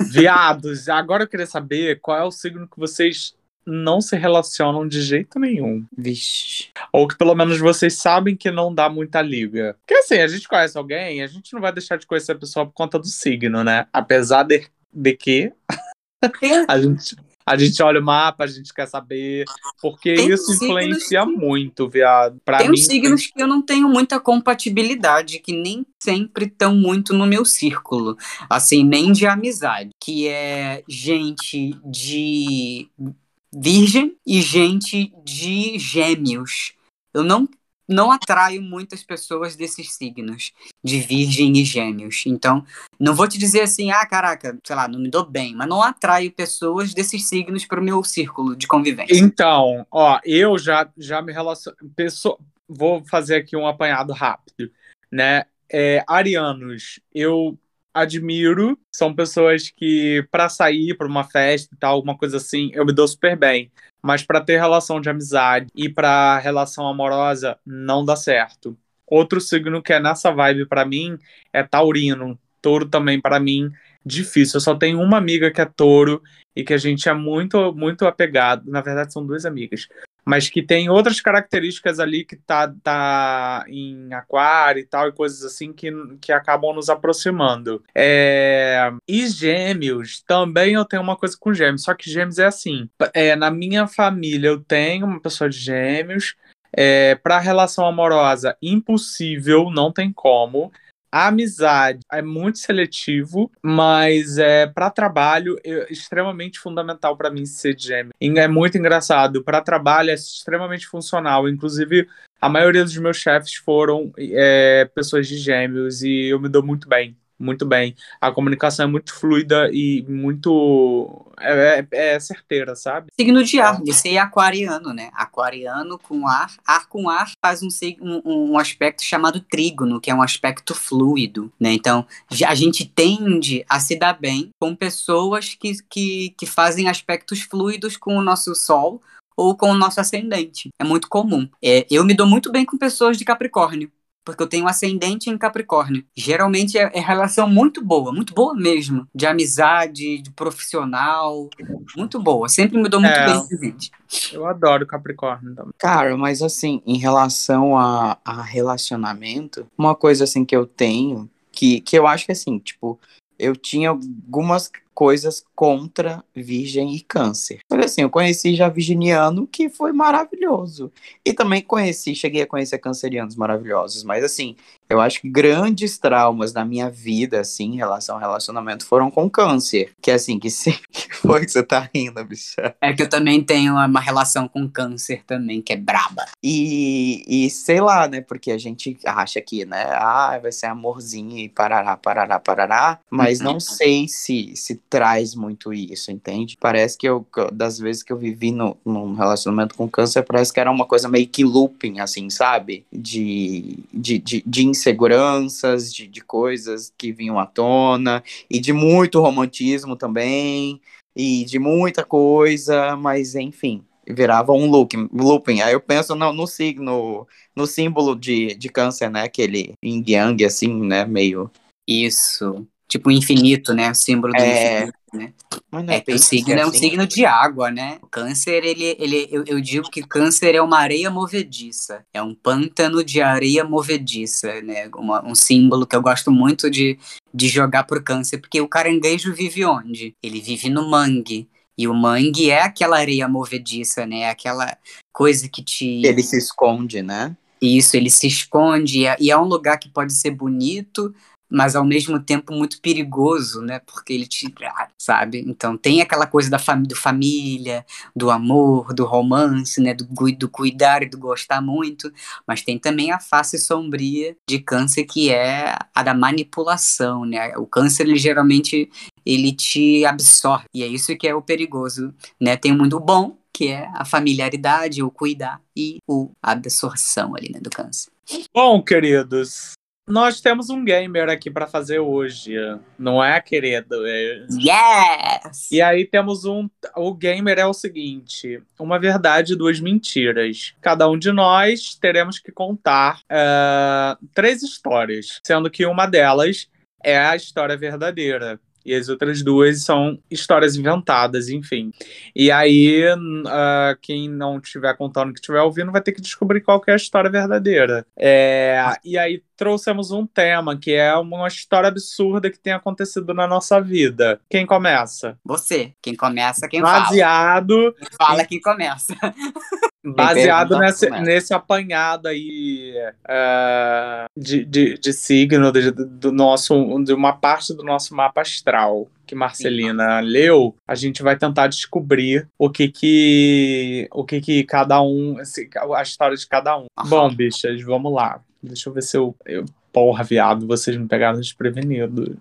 Viados, agora eu queria saber qual é o signo que vocês não se relacionam de jeito nenhum. Vixe. Ou que pelo menos vocês sabem que não dá muita liga. Porque assim, a gente conhece alguém, a gente não vai deixar de conhecer a pessoa por conta do signo, né? Apesar de, de que Tem, a gente, a gente olha o mapa, a gente quer saber. Porque Tem isso influencia que- muito, viado. Pra tem mim, uns signos que eu não tenho muita compatibilidade, que nem sempre estão muito no meu círculo. Assim, nem de amizade. Que é gente de virgem e gente de gêmeos. Eu não, não atraio muitas pessoas desses signos, de virgem e gêmeos. Então, não vou te dizer assim, ah, caraca, sei lá, não me dou bem, mas não atraio pessoas desses signos para o meu círculo de convivência. Então, ó, eu já, já me relaciono. Pessoa, vou fazer aqui um apanhado rápido, né? É, arianos, eu admiro, são pessoas que, pra sair pra uma festa e tal, alguma coisa assim, eu me dou super bem. Mas pra ter relação de amizade e pra relação amorosa, não dá certo. Outro signo que é nessa vibe pra mim é taurino. Touro também, para mim, difícil. Eu só tenho uma amiga que é touro e que a gente é muito, muito apegado. Na verdade, são duas amigas. Mas que tem outras características ali que tá, tá em aquário e tal, e coisas assim que, que acabam nos aproximando. É... E gêmeos, também eu tenho uma coisa com gêmeos, só que gêmeos é assim. É, na minha família eu tenho uma pessoa de gêmeos. É, para relação amorosa, impossível, não tem como. A amizade é muito seletivo, mas é para trabalho é extremamente fundamental para mim ser gêmeo. É muito engraçado. Para trabalho é extremamente funcional. Inclusive, a maioria dos meus chefes foram é, pessoas de gêmeos e eu me dou muito bem muito bem. A comunicação é muito fluida e muito. É, é, é certeira, sabe? Signo de ar, você é aquariano, né? Aquariano com ar. Ar com ar faz um, um, um aspecto chamado trígono, que é um aspecto fluido, né? Então, a gente tende a se dar bem com pessoas que, que, que fazem aspectos fluidos com o nosso Sol ou com o nosso ascendente. É muito comum. É, eu me dou muito bem com pessoas de Capricórnio porque eu tenho ascendente em Capricórnio. Geralmente é, é, relação muito boa, muito boa mesmo, de amizade, de profissional, muito boa. Sempre me dou muito é, bem com gente. Eu adoro Capricórnio também. Cara, mas assim, em relação a, a relacionamento, uma coisa assim que eu tenho, que, que eu acho que assim, tipo, eu tinha algumas coisas contra Virgem e Câncer. Olha assim, eu conheci já Virginiano, que foi maravilhoso. E também conheci, cheguei a conhecer cancerianos maravilhosos, mas assim, eu acho que grandes traumas na minha vida, assim, em relação ao relacionamento, foram com câncer. Que é assim, que sempre foi que você tá rindo, bicha. É que eu também tenho uma relação com câncer também, que é braba. E, e sei lá, né? Porque a gente acha que, né? Ah, vai ser amorzinho e parará, parará, parará. Mas uhum. não sei se, se traz muito isso, entende? Parece que eu, das vezes que eu vivi no, num relacionamento com câncer, parece que era uma coisa meio que looping, assim, sabe? De, de, de, de inseguranças, de, de coisas que vinham à tona, e de muito romantismo também, e de muita coisa, mas enfim, virava um looping. looping. Aí eu penso no, no signo, no símbolo de, de câncer, né? Aquele yin yang, assim, né? Meio. Isso. Tipo infinito, né? O símbolo do é... infinito, né? Mas não é, é o signo é um assim? signo de água, né? O câncer, ele, ele eu, eu, digo que câncer é uma areia movediça. É um pântano de areia movediça, né? Uma, um símbolo que eu gosto muito de, de jogar pro câncer, porque o caranguejo vive onde? Ele vive no mangue. E o mangue é aquela areia movediça, né? Aquela coisa que te. Ele se esconde, né? Isso, ele se esconde. E é um lugar que pode ser bonito, mas ao mesmo tempo muito perigoso, né? Porque ele te, sabe? Então tem aquela coisa da fam do família, do amor, do romance, né? Do, do cuidar e do gostar muito, mas tem também a face sombria de câncer que é a da manipulação, né? O câncer ele geralmente ele te absorve e é isso que é o perigoso, né? Tem o mundo bom que é a familiaridade, o cuidar e o absorção ali, né, do câncer. Bom, queridos, nós temos um gamer aqui para fazer hoje, não é, querido? É... Yes! E aí temos um. O gamer é o seguinte: uma verdade e duas mentiras. Cada um de nós teremos que contar uh, três histórias, sendo que uma delas é a história verdadeira. E as outras duas são histórias inventadas, enfim. E aí, uh, quem não estiver contando, que estiver ouvindo, vai ter que descobrir qual que é a história verdadeira. É, e aí trouxemos um tema, que é uma história absurda que tem acontecido na nossa vida. Quem começa? Você. Quem começa, quem Baseado fala. Quem fala, quem começa. Baseado nesse, nesse apanhado aí uh, de, de, de signo de, do nosso, de uma parte do nosso mapa astral que Marcelina Sim. leu, a gente vai tentar descobrir o que que o que que cada um, a história de cada um. Aham. Bom, bichas, vamos lá. Deixa eu ver se eu, eu porra, viado, vocês me pegaram desprevenidos.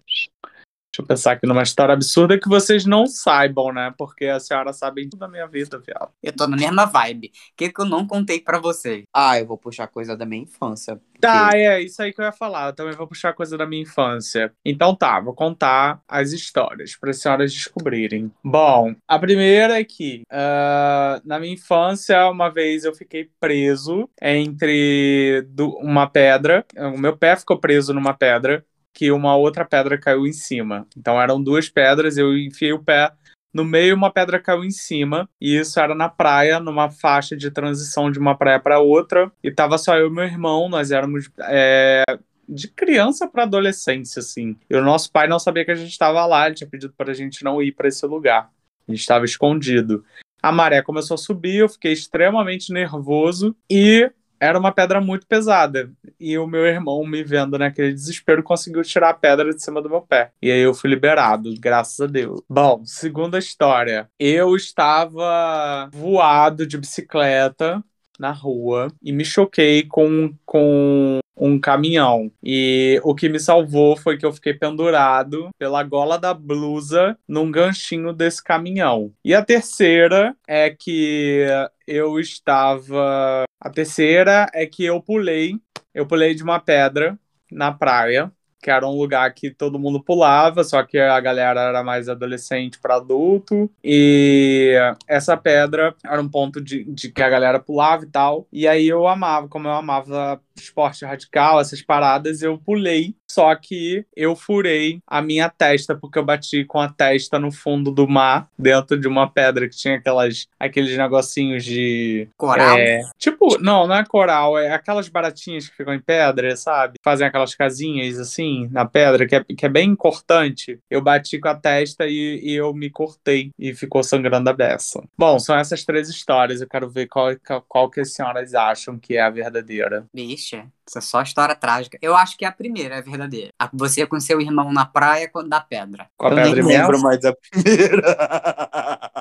Deixa eu pensar aqui numa história absurda que vocês não saibam, né? Porque a senhora sabe tudo da minha vida, viado. Eu tô na mesma vibe. O que, que eu não contei para vocês? Ah, eu vou puxar coisa da minha infância. Porque... Tá, é isso aí que eu ia falar. Eu também vou puxar coisa da minha infância. Então tá, vou contar as histórias para as senhoras descobrirem. Bom, a primeira é que uh, na minha infância, uma vez eu fiquei preso entre uma pedra. O meu pé ficou preso numa pedra que uma outra pedra caiu em cima. Então eram duas pedras, eu enfiei o pé no meio, uma pedra caiu em cima, e isso era na praia, numa faixa de transição de uma praia para outra, e tava só eu e meu irmão, nós éramos é, de criança para adolescência, assim. E o nosso pai não sabia que a gente estava lá, ele tinha pedido para a gente não ir para esse lugar. A gente estava escondido. A maré começou a subir, eu fiquei extremamente nervoso e era uma pedra muito pesada. E o meu irmão, me vendo naquele desespero, conseguiu tirar a pedra de cima do meu pé. E aí eu fui liberado, graças a Deus. Bom, segunda história. Eu estava voado de bicicleta na rua e me choquei com, com um caminhão. E o que me salvou foi que eu fiquei pendurado pela gola da blusa num ganchinho desse caminhão. E a terceira é que eu estava. A terceira é que eu pulei. Eu pulei de uma pedra na praia que era um lugar que todo mundo pulava, só que a galera era mais adolescente para adulto. E essa pedra era um ponto de, de que a galera pulava e tal. E aí eu amava, como eu amava esporte radical, essas paradas, eu pulei. Só que eu furei a minha testa, porque eu bati com a testa no fundo do mar, dentro de uma pedra que tinha aquelas, aqueles negocinhos de. Coral? É, tipo, não, não é coral, é aquelas baratinhas que ficam em pedra, sabe? Fazem aquelas casinhas assim na pedra, que é, que é bem cortante. Eu bati com a testa e, e eu me cortei e ficou sangrando a beça. Bom, são essas três histórias. Eu quero ver qual, qual que as senhoras acham que é a verdadeira. Vixe, essa é só história trágica. Eu acho que a primeira é verdadeira. A você com seu irmão na praia quando da pedra. Com a eu pedra nem lembro mais a primeira.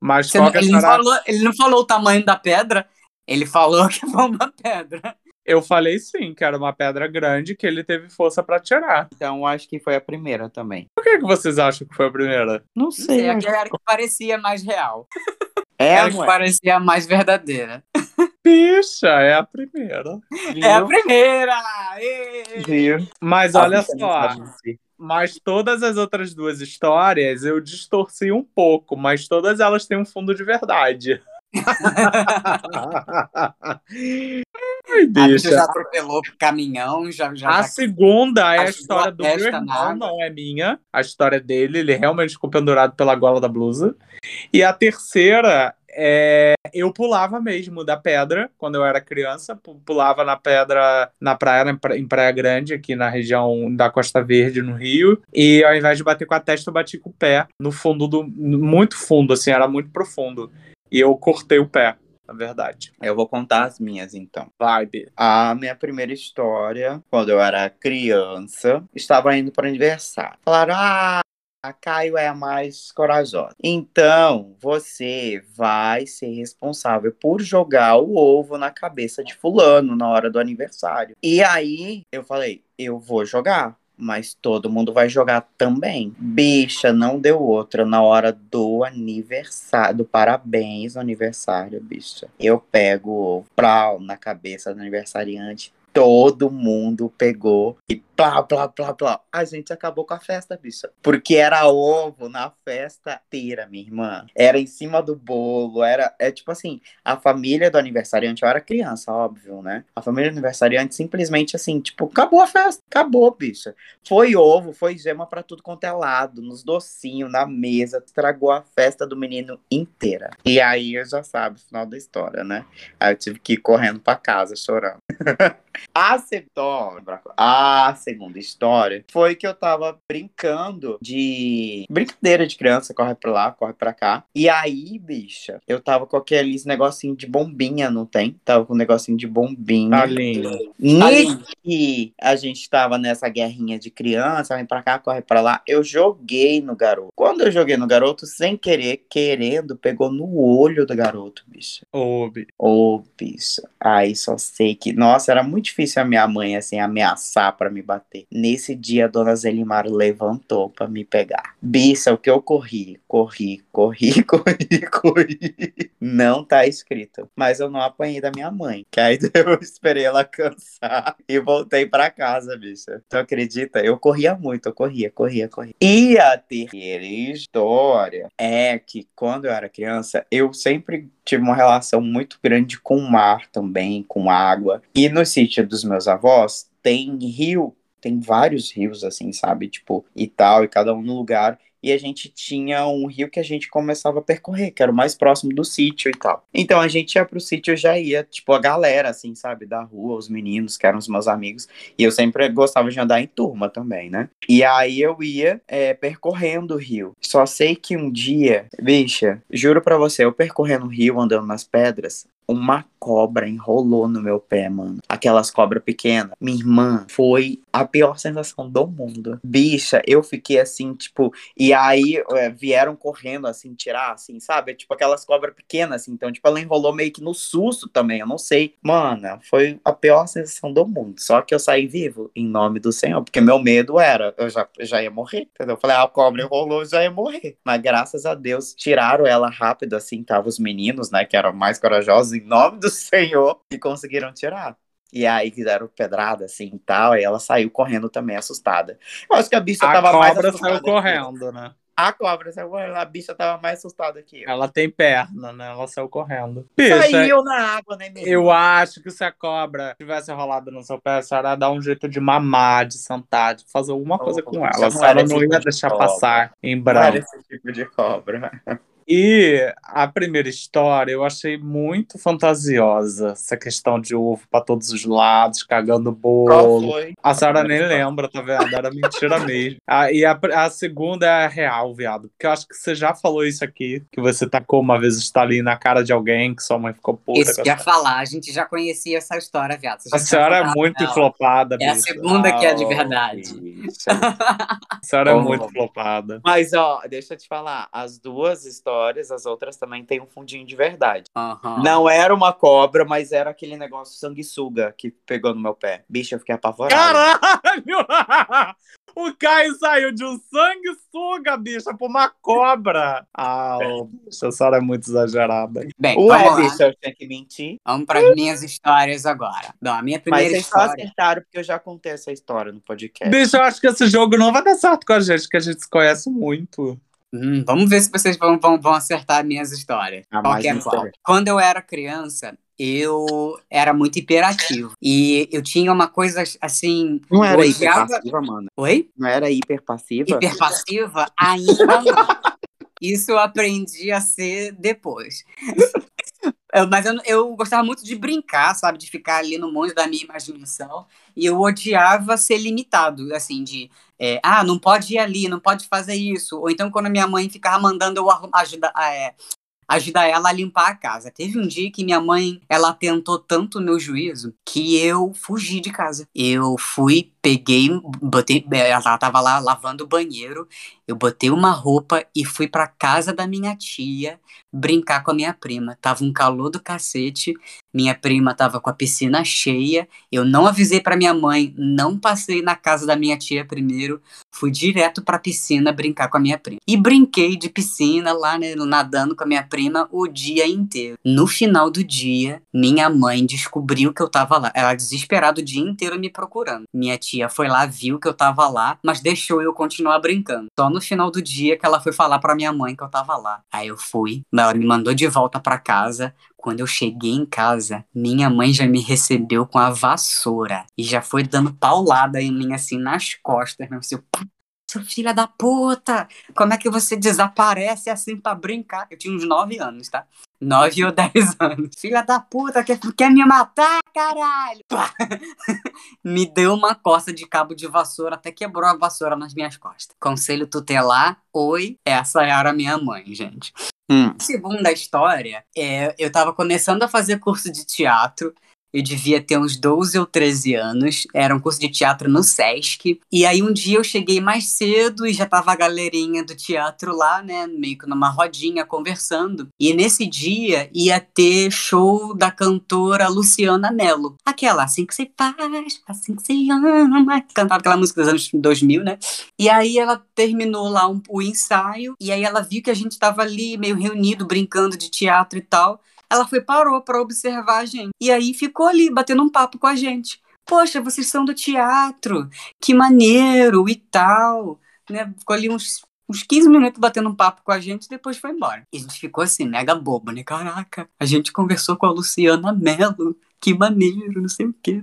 Mas Você qual não- que a ele, não falou, ele não falou o tamanho da pedra, ele falou que foi uma pedra. Eu falei sim, que era uma pedra grande que ele teve força pra tirar. Então acho que foi a primeira também. Por que, que vocês acham que foi a primeira? Não Não sei, sei. a acho- que era que parecia mais real. É, Era que não é? parecia mais verdadeira. Bicha, é a primeira. É a Viu? primeira! Viu? Mas Ah, olha só, mas todas as outras duas histórias eu distorci um pouco, mas todas elas têm um fundo de verdade. Ai, A bicha bicha. já atropelou o caminhão, já, já, A já segunda é a história a do meu irmão, não é minha. A história dele, ele realmente ficou pendurado pela gola da blusa. E a terceira é eu pulava mesmo da pedra quando eu era criança, pu- pulava na pedra na praia, em Praia Grande, aqui na região da Costa Verde, no Rio. E ao invés de bater com a testa, eu bati com o pé no fundo do muito fundo, assim, era muito profundo. E eu cortei o pé, na verdade. Eu vou contar as minhas então. Vai, Bi. A minha primeira história, quando eu era criança, estava indo para aniversário. Falaram: ah, a Caio é a mais corajosa. Então, você vai ser responsável por jogar o ovo na cabeça de Fulano na hora do aniversário. E aí eu falei: eu vou jogar. Mas todo mundo vai jogar também. Bicha, não deu outra na hora do aniversário, do parabéns no aniversário, bicha. Eu pego o ovo plau, na cabeça do aniversariante. Todo mundo pegou e plá, plá, plá, plá. A gente acabou com a festa, bicha. Porque era ovo na festa inteira, minha irmã. Era em cima do bolo, era. É tipo assim, a família do aniversariante, eu era criança, óbvio, né? A família do aniversariante simplesmente assim, tipo, acabou a festa, acabou, bicha. Foi ovo, foi gema pra tudo quanto é lado, nos docinhos, na mesa, estragou a festa do menino inteira. E aí eu já sabe o final da história, né? Aí eu tive que ir correndo pra casa chorando. A segunda, a segunda história foi que eu tava brincando de brincadeira de criança, corre pra lá, corre pra cá. E aí, bicha, eu tava com aqueles negocinho de bombinha, não tem? Tava com um negocinho de bombinha. Tá lindo. Nesse a gente tava nessa guerrinha de criança, vem pra cá, corre pra lá, eu joguei no garoto. Quando eu joguei no garoto, sem querer, querendo, pegou no olho do garoto, bicha. Ô, Bi. Ô, bicho. Aí só sei que. Nossa, era muito difícil a minha mãe, assim, ameaçar pra me bater. Nesse dia, a dona Zelimar levantou pra me pegar. Bicha, o que eu corri? Corri, corri, corri, corri. Não tá escrito. Mas eu não apanhei da minha mãe. Que aí eu esperei ela cansar e voltei pra casa, bicha. Tu acredita? Eu corria muito, eu corria, corria, corria. E a terceira história é que quando eu era criança, eu sempre tive uma relação muito grande com o mar também, com água. E no sítio dos meus avós tem rio tem vários rios, assim, sabe? Tipo, e tal, e cada um no lugar e a gente tinha um rio que a gente começava a percorrer, que era o mais próximo do sítio e tal. Então a gente ia pro sítio, eu já ia, tipo, a galera, assim, sabe, da rua, os meninos, que eram os meus amigos, e eu sempre gostava de andar em turma também, né? E aí eu ia é, percorrendo o rio. Só sei que um dia, bicha, juro pra você, eu percorrendo o rio, andando nas pedras, uma cobra enrolou no meu pé, mano. Aquelas cobras pequenas. Minha irmã foi a pior sensação do mundo. Bicha, eu fiquei assim, tipo. E aí é, vieram correndo, assim, tirar, assim, sabe? Tipo aquelas cobras pequenas, assim. Então, tipo, ela enrolou meio que no susto também. Eu não sei. Mano, foi a pior sensação do mundo. Só que eu saí vivo, em nome do Senhor. Porque meu medo era, eu já, já ia morrer, entendeu? Eu falei, ah, a cobra enrolou, já ia morrer. Mas graças a Deus, tiraram ela rápido, assim. Tava os meninos, né, que eram mais corajosos em nome do Senhor, e conseguiram tirar. E aí fizeram pedrada assim e tal, e ela saiu correndo também, assustada. Eu acho que a bicha a tava mais cobra assustada. saiu correndo, né? A cobra saiu correndo, a bicha tava mais assustada que eu. Ela tem perna, né? Ela saiu correndo. Bicha, Saiu na água, né, mesmo? eu acho que se a cobra tivesse rolado no seu pé, a senhora ia dar um jeito de mamar, de sentar, de fazer alguma coisa Oh, com ela. A não senhora não ia tipo de deixar cobra. passar em Não branco. era esse tipo de cobra. E a primeira história eu achei muito fantasiosa. Essa questão de ovo pra todos os lados, cagando Qual bolo. foi? A senhora nem lembra, tá vendo? Era mentira mesmo. Ah, e a, a segunda é a real, viado. Porque eu acho que você já falou isso aqui, que você tacou uma vez o Stalin na cara de alguém, que sua mãe ficou puta. Isso que ia falar, a gente já conhecia essa história, viado. Você já A senhora é muito ela. flopada, É a bicho. segunda que é de verdade. bicha. A senhora é Oh. muito flopada. Mas, ó, deixa eu te falar. As duas histórias, as outras também têm um fundinho de verdade. Aham. Não era uma cobra, mas era aquele negócio sanguessuga que pegou no meu pé. Bicho, eu fiquei apavorado. Caralho! O Caio saiu de um sanguessuga, bicha, pra uma cobra. Ah, bicha, a senhora é muito exagerada. Bem, Ué, vamos lá. bicho, eu tinha que mentir. Vamos para as minhas histórias agora. Não, a minha Mas primeira vocês só acertaram porque eu já contei essa história no podcast. Bicho, eu acho que esse jogo não vai dar certo com a gente, que a gente se conhece muito. Hum, vamos ver se vocês vão, vão, vão acertar minhas histórias. Ah, Qual que é qual? Quando eu era criança, eu era muito hiperativo. E eu tinha uma coisa assim. Não era eu odiava- hiperpassiva, mano. Oi? Não era hiperpassiva? Hiperpassiva? Ainda não. Isso eu aprendi a ser depois. Eu- mas eu, eu gostava muito de brincar, sabe? De ficar ali no mundo da minha imaginação. E eu odiava ser limitado, assim, de... é, ah, não pode ir ali, não pode fazer isso. Ou então, quando minha mãe ficava mandando eu ajudar, é, ajudar ela a limpar a casa. Teve um dia que minha mãe, ela tentou tanto o meu juízo que eu fugi de casa. Eu fui, peguei, botei, ela tava lá lavando o banheiro, eu botei uma roupa e fui pra casa da minha tia brincar com a minha prima. Tava um calor do cacete, minha prima tava com a piscina cheia, eu não avisei pra minha mãe, não passei na casa da minha tia primeiro, fui direto pra piscina brincar com a minha prima. E brinquei de piscina lá, né, nadando com a minha prima o dia inteiro. No final do dia, minha mãe descobriu que eu tava lá. Ela desesperada o dia inteiro me procurando. Minha tia foi lá, viu que eu tava lá, mas deixou eu continuar brincando. Só no final do dia que ela foi falar pra minha mãe que eu tava lá. Aí eu fui, ela me mandou de volta pra casa. Quando eu cheguei em casa, minha mãe já me recebeu com a vassoura e já foi dando paulada em mim assim nas costas, meu seu seu filho da puta, como é que você desaparece assim pra brincar? Eu tinha uns 9 anos, tá? 9 ou 10 anos. Filha da puta, quer, quer me matar, caralho? Pá! me deu uma coça de cabo de vassoura, até quebrou a vassoura nas minhas costas. Conselho tutelar, oi, essa era a minha mãe, gente. Hum. Segunda história, é, eu tava começando a fazer curso de teatro. Eu devia ter uns 12 ou 13 anos. Era um curso de teatro no Sesc. E aí um dia eu cheguei mais cedo e já tava a galerinha do teatro lá, né? Meio que numa rodinha conversando. E nesse dia ia ter show da cantora Luciana Mello. Aquela assim que você faz, assim que você ama. Cantava aquela música dos anos 2000, né? E aí ela terminou lá um- o ensaio. E aí ela viu que a gente tava ali meio reunido, brincando de teatro e tal. Ela foi, parou pra observar a gente. E aí ficou ali, batendo um papo com a gente. Poxa, vocês são do teatro, que maneiro e tal. Né? Ficou ali uns, uns 15 minutos batendo um papo com a gente e depois foi embora. E a gente ficou assim, mega bobo, né? Caraca, a gente conversou com a Luciana Mello. Que maneiro, não sei o que.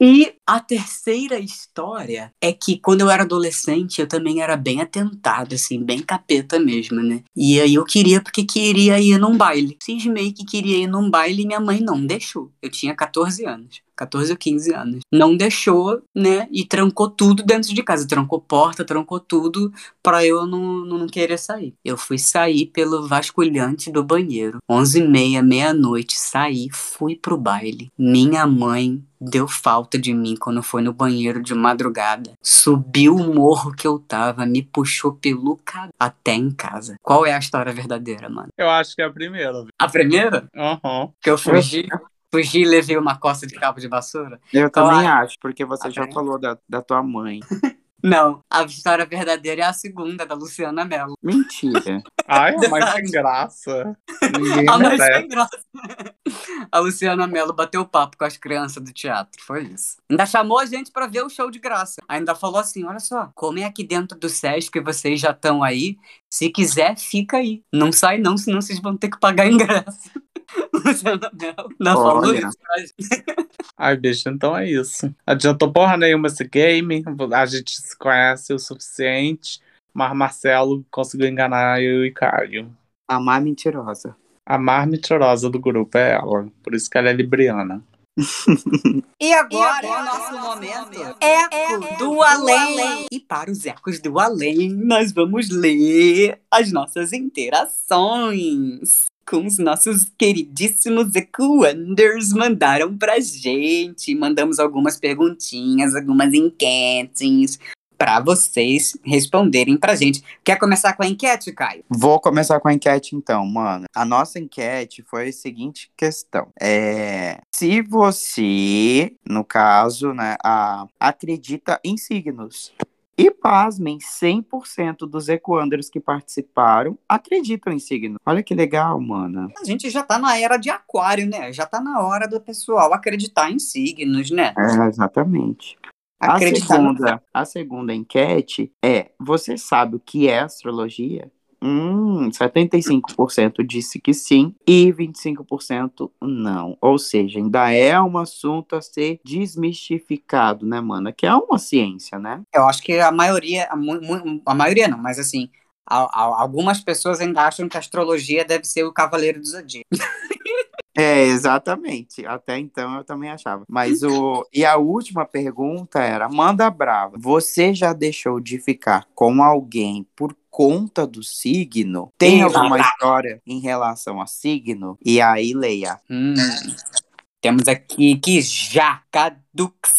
E a terceira história é que quando eu era adolescente, eu também era bem atentado, assim, bem capeta mesmo, né? E aí eu queria porque queria ir num baile. Cismei que queria ir num baile e minha mãe não deixou. Eu tinha 14 anos. 14 ou 15 anos. Não deixou, né? E trancou tudo dentro de casa. Trancou porta, trancou tudo para eu não, não, não, querer sair. Eu fui sair pelo vasculhante do banheiro. 11 e meia, meia-noite, saí, fui pro baile. Minha mãe deu falta de mim quando foi no banheiro de madrugada. Subiu o morro que eu tava, me puxou pelo cabelo até em casa. Qual é a história verdadeira, mano? Eu acho que é a primeira. A primeira? Aham. Uhum. Que eu fugi? Fugi e levei uma costa de cabo de vassoura? Eu também acho, porque você já falou da, da tua mãe. Não, a história verdadeira é a segunda, da Luciana Mello. Mentira. Ai, a mais sem graça. Ninguém a mais sem graça. A Luciana Mello bateu papo com as crianças do teatro, foi isso. Ainda chamou a gente para ver o show de graça. Ainda falou assim: olha só, como é aqui dentro do SESC que vocês já estão aí, se quiser, fica aí. Não sai não, senão vocês vão ter que pagar ingresso. Luciana Mello. Não falou isso pra gente. Ai, bicho, então é isso. Adiantou porra nenhuma esse game. A gente se conhece o suficiente. Mas Marcelo conseguiu enganar eu e Caio. A mais mentirosa. A mais mentirosa do grupo é ela. Por isso que ela é libriana. e agora, o nosso momento, momento eco, eco do, do além. além. E para os ecos do além, nós vamos ler as nossas interações com os nossos queridíssimos Ecoanders mandaram pra gente. Mandamos algumas perguntinhas, algumas enquetes para vocês responderem pra gente. Quer começar com a enquete, Caio? Vou começar com a enquete então, mano. A nossa enquete foi a seguinte questão: é se você, no caso, né, a, acredita em signos. E pasmem, 100% dos Ecoanders que participaram acreditam em signo. Olha que legal, mano. A gente já tá na era de aquário, né? Já tá na hora do pessoal acreditar em signos, né? É, exatamente. A segunda, a segunda enquete é: você sabe o que é astrologia? Hum, 75% disse que sim e 25% não. Ou seja, ainda é um assunto a ser desmistificado, né, mana? Que é uma ciência, né? Eu acho que a maioria, a, a maioria não, mas assim, a, a, algumas pessoas ainda acham que a astrologia deve ser o cavaleiro do zodíaco. É, exatamente. Até então eu também achava. Mas o. E a última pergunta era: manda brava. Você já deixou de ficar com alguém por conta do signo? Tem alguma história em relação a signo? E aí, leia. Hum, temos aqui que já Cadux,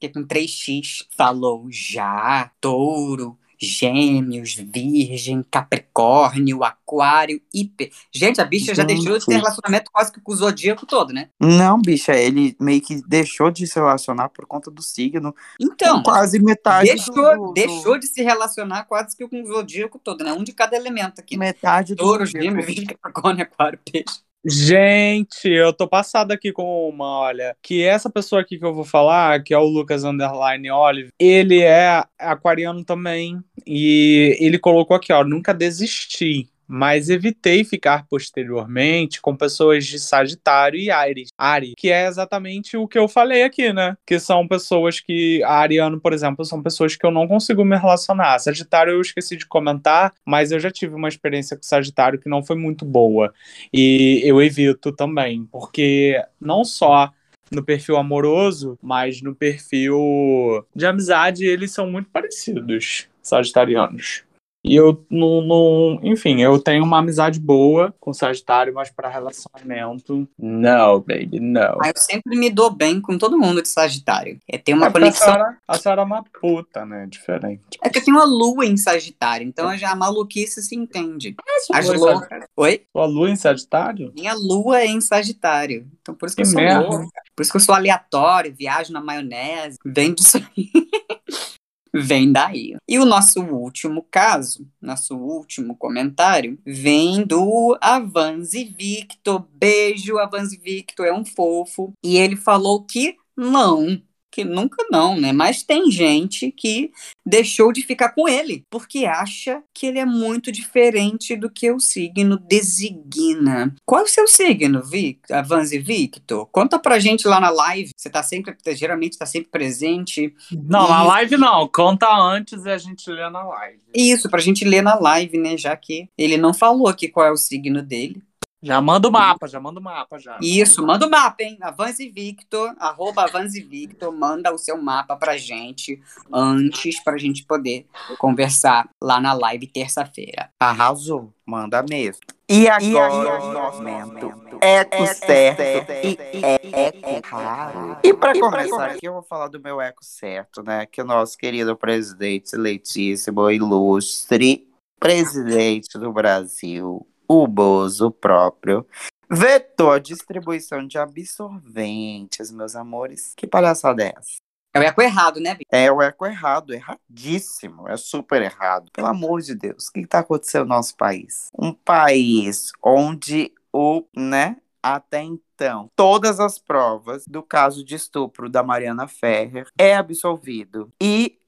que é com 3x, falou já, touro, Gêmeos, Virgem, Capricórnio, Aquário, Hiper. Gente, a bicha Gente. já deixou de ter relacionamento quase que com o zodíaco todo, né? Não, bicha, ele meio que deixou de se relacionar por conta do signo. Então, quase metade deixou, do, do, deixou de se relacionar quase que com o zodíaco todo, né? Um de cada elemento aqui. Metade do Touro, Gêmeos, Virgem, Capricórnio, Aquário, Peixe. Gente, eu tô passado aqui com uma, olha, que essa pessoa aqui que eu vou falar, que é o Lucas Underline Olive, ele é aquariano também, e ele colocou aqui, ó, nunca desisti mas evitei ficar posteriormente com pessoas de Sagitário e Ares, Ari, que é exatamente o que eu falei aqui, né? Que são pessoas que, a Ariano, por exemplo, são pessoas que eu não consigo me relacionar. Sagitário eu esqueci de comentar, mas eu já tive uma experiência com Sagitário que não foi muito boa. E eu evito também, porque não só no perfil amoroso, mas no perfil de amizade, eles são muito parecidos, sagitarianos. E eu não, não, Enfim, eu tenho uma amizade boa com o Sagitário, mas para relacionamento. Não, baby, não. Ah, eu sempre me dou bem com todo mundo de Sagitário. É, tem uma é conexão. A senhora, a senhora é uma puta, né? Diferente. É que eu tenho uma lua em Sagitário, então já a maluquice se entende. É, As lua... Oi? Sua lua em Sagitário? Minha lua é em Sagitário. Então por isso que, que eu sou merda. louca. Por isso que eu sou aleatório, viajo na maionese. Vem disso aí. vem daí. E o nosso último caso, nosso último comentário, vem do Avanzi Victor. Beijo, Avanzi Victor, é um fofo. E ele falou que não, que nunca não, né? Mas tem gente que deixou de ficar com ele, porque acha que ele é muito diferente do que o signo designa. Qual é o seu signo, Vic, Avanzi Victor? Conta pra gente lá na live. Você tá sempre, geralmente tá sempre presente. Não, E- na live não. Conta antes e a gente lê na live. Isso, pra gente ler na live, né? Já que ele não falou aqui qual é o signo dele. Já manda o mapa, já manda o mapa já. Isso, manda o mapa, hein? Avanze Victor, arroba Avanze Victor, manda o seu mapa pra gente antes pra gente poder conversar lá na live terça-feira. Arrasou, manda mesmo. E agora, o nosso momento eco certo e eco raro. E para começar aqui, eu vou falar do meu eco certo, né? Que o nosso querido presidente eleitíssimo, ilustre presidente do Brasil, o Bozo próprio, vetou a distribuição de absorventes, meus amores. Que palhaçada é essa? É o eco errado, né, Victor? É o eco errado, erradíssimo, é super errado. Pelo amor de Deus, o que está acontecendo no nosso país? Um país onde o, né, até então, todas as provas do caso de estupro da Mariana Ferrer é absolvido. E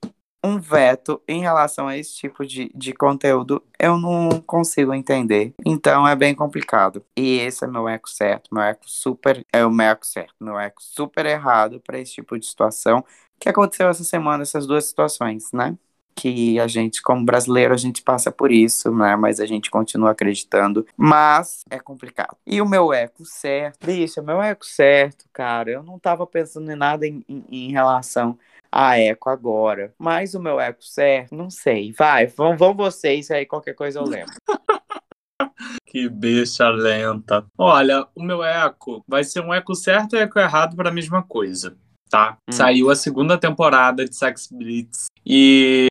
um veto em relação a esse tipo de, de conteúdo eu não consigo entender. Então é bem complicado. E esse é meu eco certo. Meu eco super. É o meu eco certo. Meu eco super errado para esse tipo de situação. Que aconteceu essa semana, essas duas situações, né? Que a gente, como brasileiro, a gente passa por isso, né? Mas a gente continua acreditando. Mas é complicado. E o meu eco certo. Bicho, o meu eco certo, cara. Eu não tava pensando em nada em, em, em relação a eco agora. Mas o meu eco certo, não sei. Vai, vão, vão vocês, aí qualquer coisa eu lembro. Que bicha lenta. Olha, o meu eco vai ser um eco certo e eco errado para a mesma coisa, tá? Hum. Saiu a segunda temporada de Sex Blitz e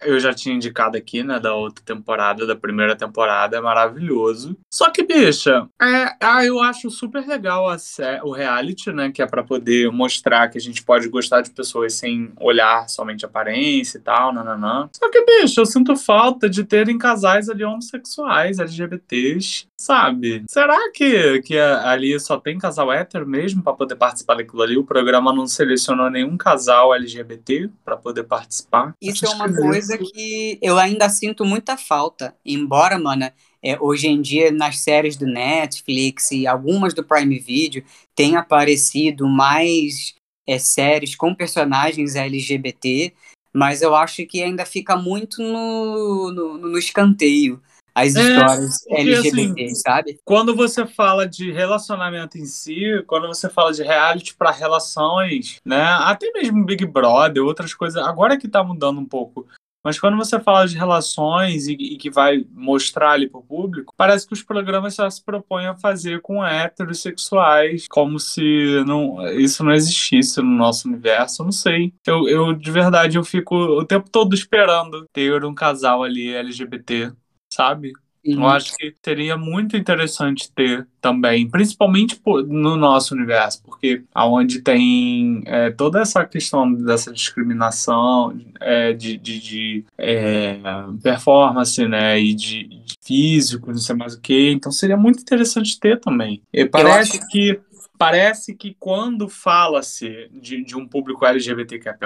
eu já tinha indicado aqui, né, da outra temporada, da primeira temporada, é maravilhoso. Só que, bicha, é, ah, eu acho super legal a o reality, né, que é para poder mostrar que a gente pode gostar de pessoas sem olhar somente a aparência e tal, nananã. Só que, bicho, eu sinto falta de terem casais ali homossexuais, LGBTs, sabe? Será que, que ali só tem casal hétero mesmo pra poder participar daquilo ali? O programa não selecionou nenhum casal LGBT pra poder participar? Isso Acho é uma coisa que eu ainda sinto muita falta. Embora, mana, é, hoje em dia nas séries do Netflix e algumas do Prime Video tenha aparecido mais é, séries com personagens LGBT, mas eu acho que ainda fica muito no, no, no escanteio as É, histórias porque, LGBT, assim, sabe? Quando você fala de relacionamento em si, quando você fala de reality para relações, né? Até mesmo Big Brother, outras coisas, agora que tá mudando um pouco. Mas quando você fala de relações e, e que vai mostrar ali pro público, parece que os programas só se propõem a fazer com heterossexuais, como se não, isso não existisse no nosso universo. Eu não sei. Eu, eu, de verdade, eu fico o tempo todo esperando ter um casal ali LGBT, sabe? Eu acho que seria muito interessante ter também, principalmente por- no nosso universo, porque aonde tem é, toda essa questão dessa discriminação é, de, de, de, é, performance, né, e de, de físico, não sei mais o que. Então seria muito interessante ter também. E parece acho- que parece que quando fala-se de, de um público LGBTQIA+,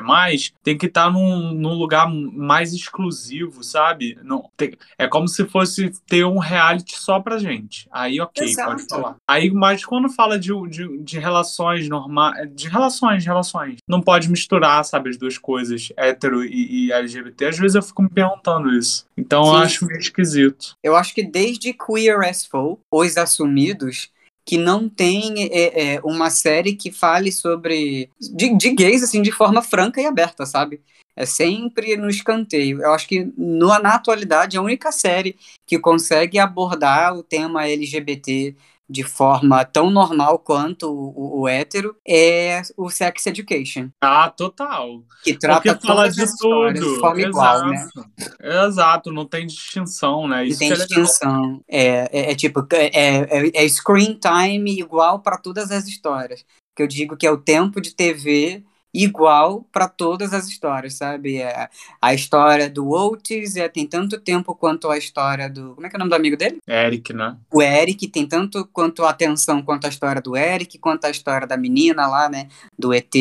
tem que estar num, num lugar mais exclusivo, sabe? Não, tem- é como se fosse ter um reality só pra gente. Aí, ok, Exato. pode falar. Aí, mas quando fala de, de, de relações normais, de relações, relações, não pode misturar, sabe, as duas coisas, hétero e, e LGBT. Às vezes eu fico me perguntando isso. Então eu Sim. acho meio esquisito. Eu acho que desde Queer as Folk, Os Assumidos, que não tem é, é, uma série que fale sobre. De, de gays, assim, de forma franca e aberta, sabe? É sempre no escanteio. Eu acho que no, na atualidade a única série que consegue abordar o tema LGBT de forma tão normal quanto o, o, hétero é o Sex Education, Ah, total. que trata Porque fala de tudo. de forma igual, né? Exato. Exato, não tem distinção, né? Não Isso tem é distinção. É, é, é tipo, é, é, é screen time igual para todas as histórias. Que eu digo que é o tempo de TV igual para todas as histórias, sabe? É, a história do Otis é, tem tanto tempo quanto a história do. Como é que é o nome do amigo dele? Eric, né? O Eric tem tanto quanto a atenção quanto a história do Eric, quanto a história da menina lá, né? Do ET.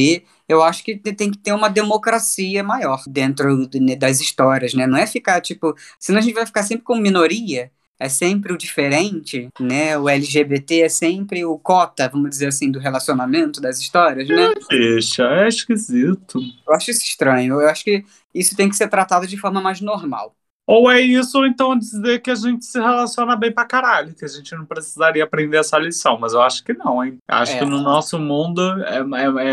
Eu acho que tem que ter uma democracia maior dentro das histórias, né? Não é ficar, tipo. Senão a gente vai ficar sempre com minoria é sempre o diferente, né? O LGBT é sempre o cota, vamos dizer assim, do relacionamento, das histórias, né? Deixa, é esquisito. Eu acho isso estranho. Eu acho que isso tem que ser tratado de forma mais normal. Ou é isso, ou então dizer que a gente se relaciona bem pra caralho, que a gente não precisaria aprender essa lição. Mas eu acho que não, hein? Acho É. que no nosso mundo é, é-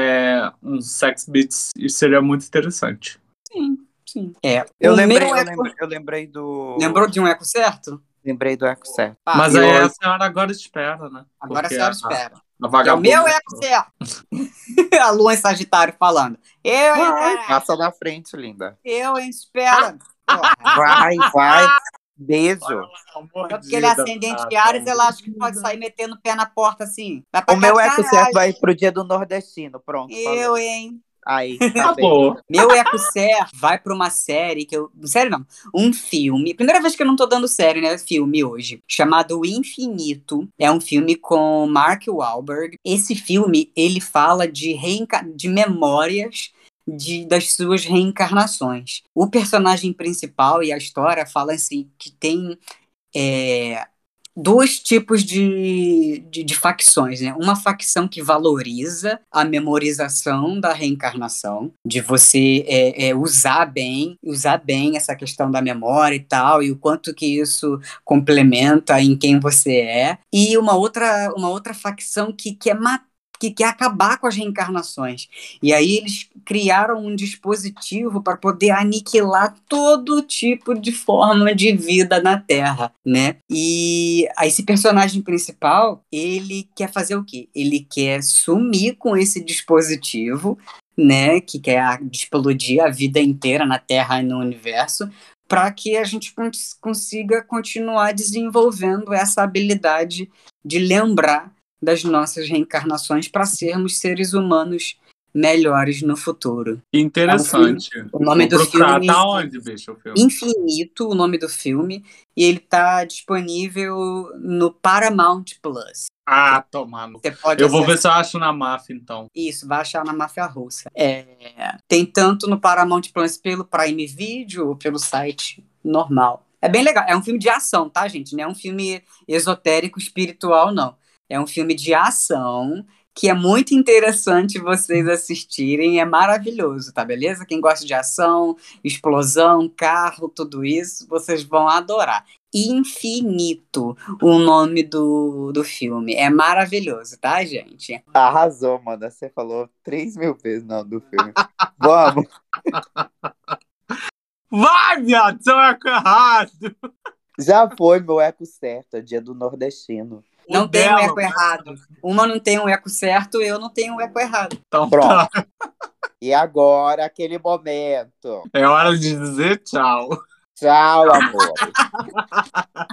é um sex beats e seria muito interessante. Sim, sim. É. Eu lembrei, meu eu eco- lembrei, eu lembrei do. Lembrou de um eco certo? Lembrei do Eco Certo. Ah, Mas aí hoje- a senhora agora espera, né? Agora a Porque senhora espera. A É o meu eco certo. a lua em Sagitário falando. Eu, hein, passa na frente, linda. Eu, hein, espera. Vai, vai. Beijo. Porque ele é ascendente de Ares, ela acha que pode sair metendo o pé na porta assim. O meu Eco. Certo vai pro dia do nordestino. Pronto. falei. Eu, hein? Aí, tá. Acabou. Meu Eco Certo vai pra uma série que eu. Série não. Um filme. Primeira vez que eu não tô dando série, né? Filme hoje. Chamado O Infinito. É um filme com Mark Wahlberg. Esse filme, ele fala de, reenca... de memórias. De, das suas reencarnações. O personagem principal e a história fala assim que tem é, dois tipos de, de, de facções, né? Uma facção que valoriza a memorização da reencarnação, de você é, é, usar bem, usar bem essa questão da memória e tal, e o quanto que isso complementa em quem você é. E uma outra, uma outra facção que quer matar que quer acabar com as reencarnações. E aí eles criaram um dispositivo para poder aniquilar todo tipo de forma de vida na Terra, né? E esse personagem principal, ele quer fazer o quê? Ele quer sumir com esse dispositivo, né, que quer explodir a vida inteira na Terra e no universo, para que a gente cons- consiga continuar desenvolvendo essa habilidade de lembrar das nossas reencarnações para sermos seres humanos melhores no futuro. Interessante. O nome Vou do procurar. filme Tá onde, bicho, o filme? Infinito, o nome do filme, e ele tá disponível no Paramount Plus. Ah, tomando. Você pode Eu vou ver acessar- se eu acho na máfia, então. Isso, vai achar na máfia russa. É, tem tanto no Paramount Plus pelo Prime Video ou pelo site normal. É bem legal. É um filme de ação, tá, gente? Não é um filme esotérico, espiritual, não. É um filme de ação que é muito interessante vocês assistirem. É maravilhoso, tá beleza? Quem gosta de ação, explosão, carro, tudo isso, vocês vão adorar. Infinito, o nome do, do filme. É maravilhoso, tá, gente? Arrasou, mano. Você falou 3 mil vezes não do filme. Vamos. Vai, viado! Seu eco errado! Já foi meu eco certo, é dia do nordestino. Não tem um eco errado. Uma não tem um eco certo, eu não tenho um eco errado. Então, Pronto. tá. E agora, aquele momento. É hora de dizer tchau. Tchau, amor.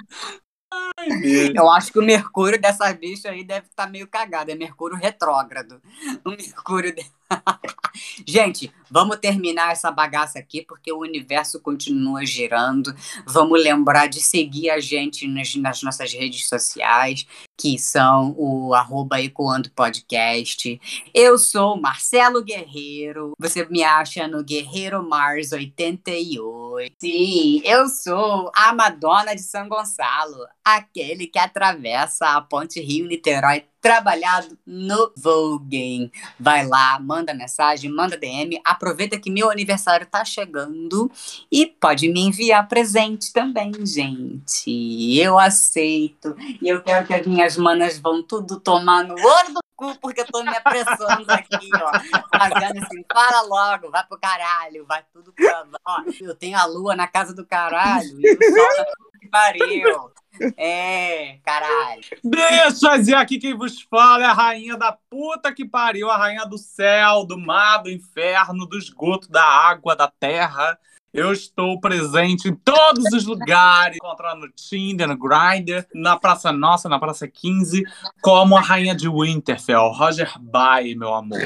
Ai. Eu acho que o Mercúrio dessa bicha aí deve estar meio cagado. É Mercúrio retrógrado. O Mercúrio. de- Gente, vamos terminar essa bagaça aqui, porque o universo continua girando. Vamos lembrar de seguir a gente nas, nas nossas redes sociais, que são o arroba Ecoando Podcast. Eu sou Marcelo Guerreiro. Você me acha no Guerreiro Mars 88. Sim, eu sou a Madonna de São Gonçalo, aquele que atravessa a ponte Rio-Niterói trabalhado no Voguing. Vai lá, manda mensagem, manda DM. Aproveita que meu aniversário tá chegando e pode me enviar presente também, gente. Eu aceito. E eu quero que as minhas manas vão tudo tomar no olho do cu, porque eu tô me apressando aqui, ó. Fazendo assim, fala logo, vai pro caralho, vai tudo pra. Ó, eu tenho a lua na casa do caralho e o sol que pariu. É, caralho. Deixa dizer aqui quem vos fala é a rainha da puta que pariu, a rainha do céu, do mar, do inferno, do esgoto, da água, da terra Eu estou presente em todos os lugares, encontrar no Tinder, no Grindr, na Praça Nossa, na Praça 15, como a rainha de Winterfell, Roger Bay, meu amor.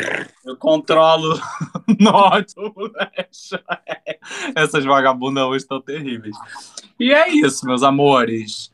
Eu controlo norte, leste. Essas vagabundas hoje estão terríveis. E é isso, meus amores.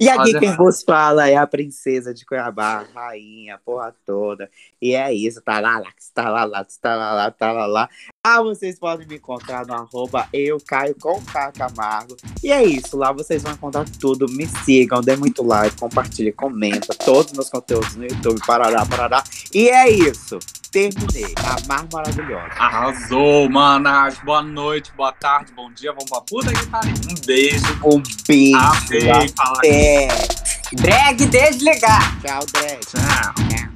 E aqui Roger- quem vos fala é a princesa de Cuiabá, rainha, porra toda. E é isso, tá lá, lá, tá lá, lá, tá lá, lá, tá lá, lá. Ah, vocês podem me encontrar no arroba eu, Caio, com K Camargo. E é isso, lá vocês vão encontrar tudo. Me sigam, dê muito like, compartilhe, comenta. Todos os meus conteúdos no YouTube, parará, parará. E é isso, terminei. A mar maravilhosa. Arrasou, manas. Boa noite, boa tarde, bom dia. Vamos pra puta que pariu. Um beijo. Um beijo, Amei até. Drag desligar. Tchau, Dredd. Tchau. Tchau.